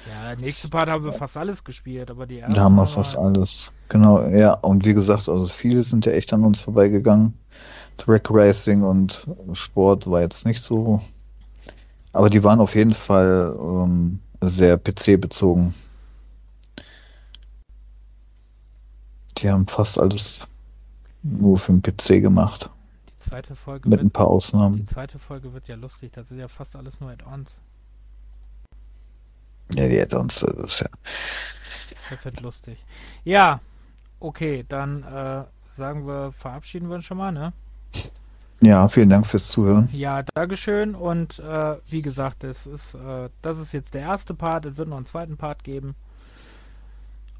Ja, nächste Part haben wir fast alles gespielt, aber die erste. Da haben wir fast alles. Genau, ja. Und wie gesagt, also viele sind ja echt an uns vorbeigegangen. Track Racing und Sport war jetzt nicht so. Aber die waren auf jeden Fall ähm, sehr PC-bezogen. Die haben fast alles nur für den PC gemacht. Die zweite Folge mit wird, ein paar Ausnahmen. Die zweite Folge wird ja lustig, das sind ja fast alles nur Add-ons. Ja, die uns das ist ja. Das wird lustig. Ja, okay, dann äh, sagen wir, verabschieden wir uns schon mal, ne? Ja, vielen Dank fürs Zuhören. Ja, Dankeschön. Und äh, wie gesagt, es ist, äh, das ist jetzt der erste Part. Es wird noch einen zweiten Part geben.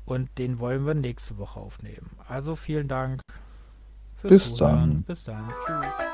Und den wollen wir nächste Woche aufnehmen. Also vielen Dank. Bis Zuhören. dann. Bis dann. Tschüss.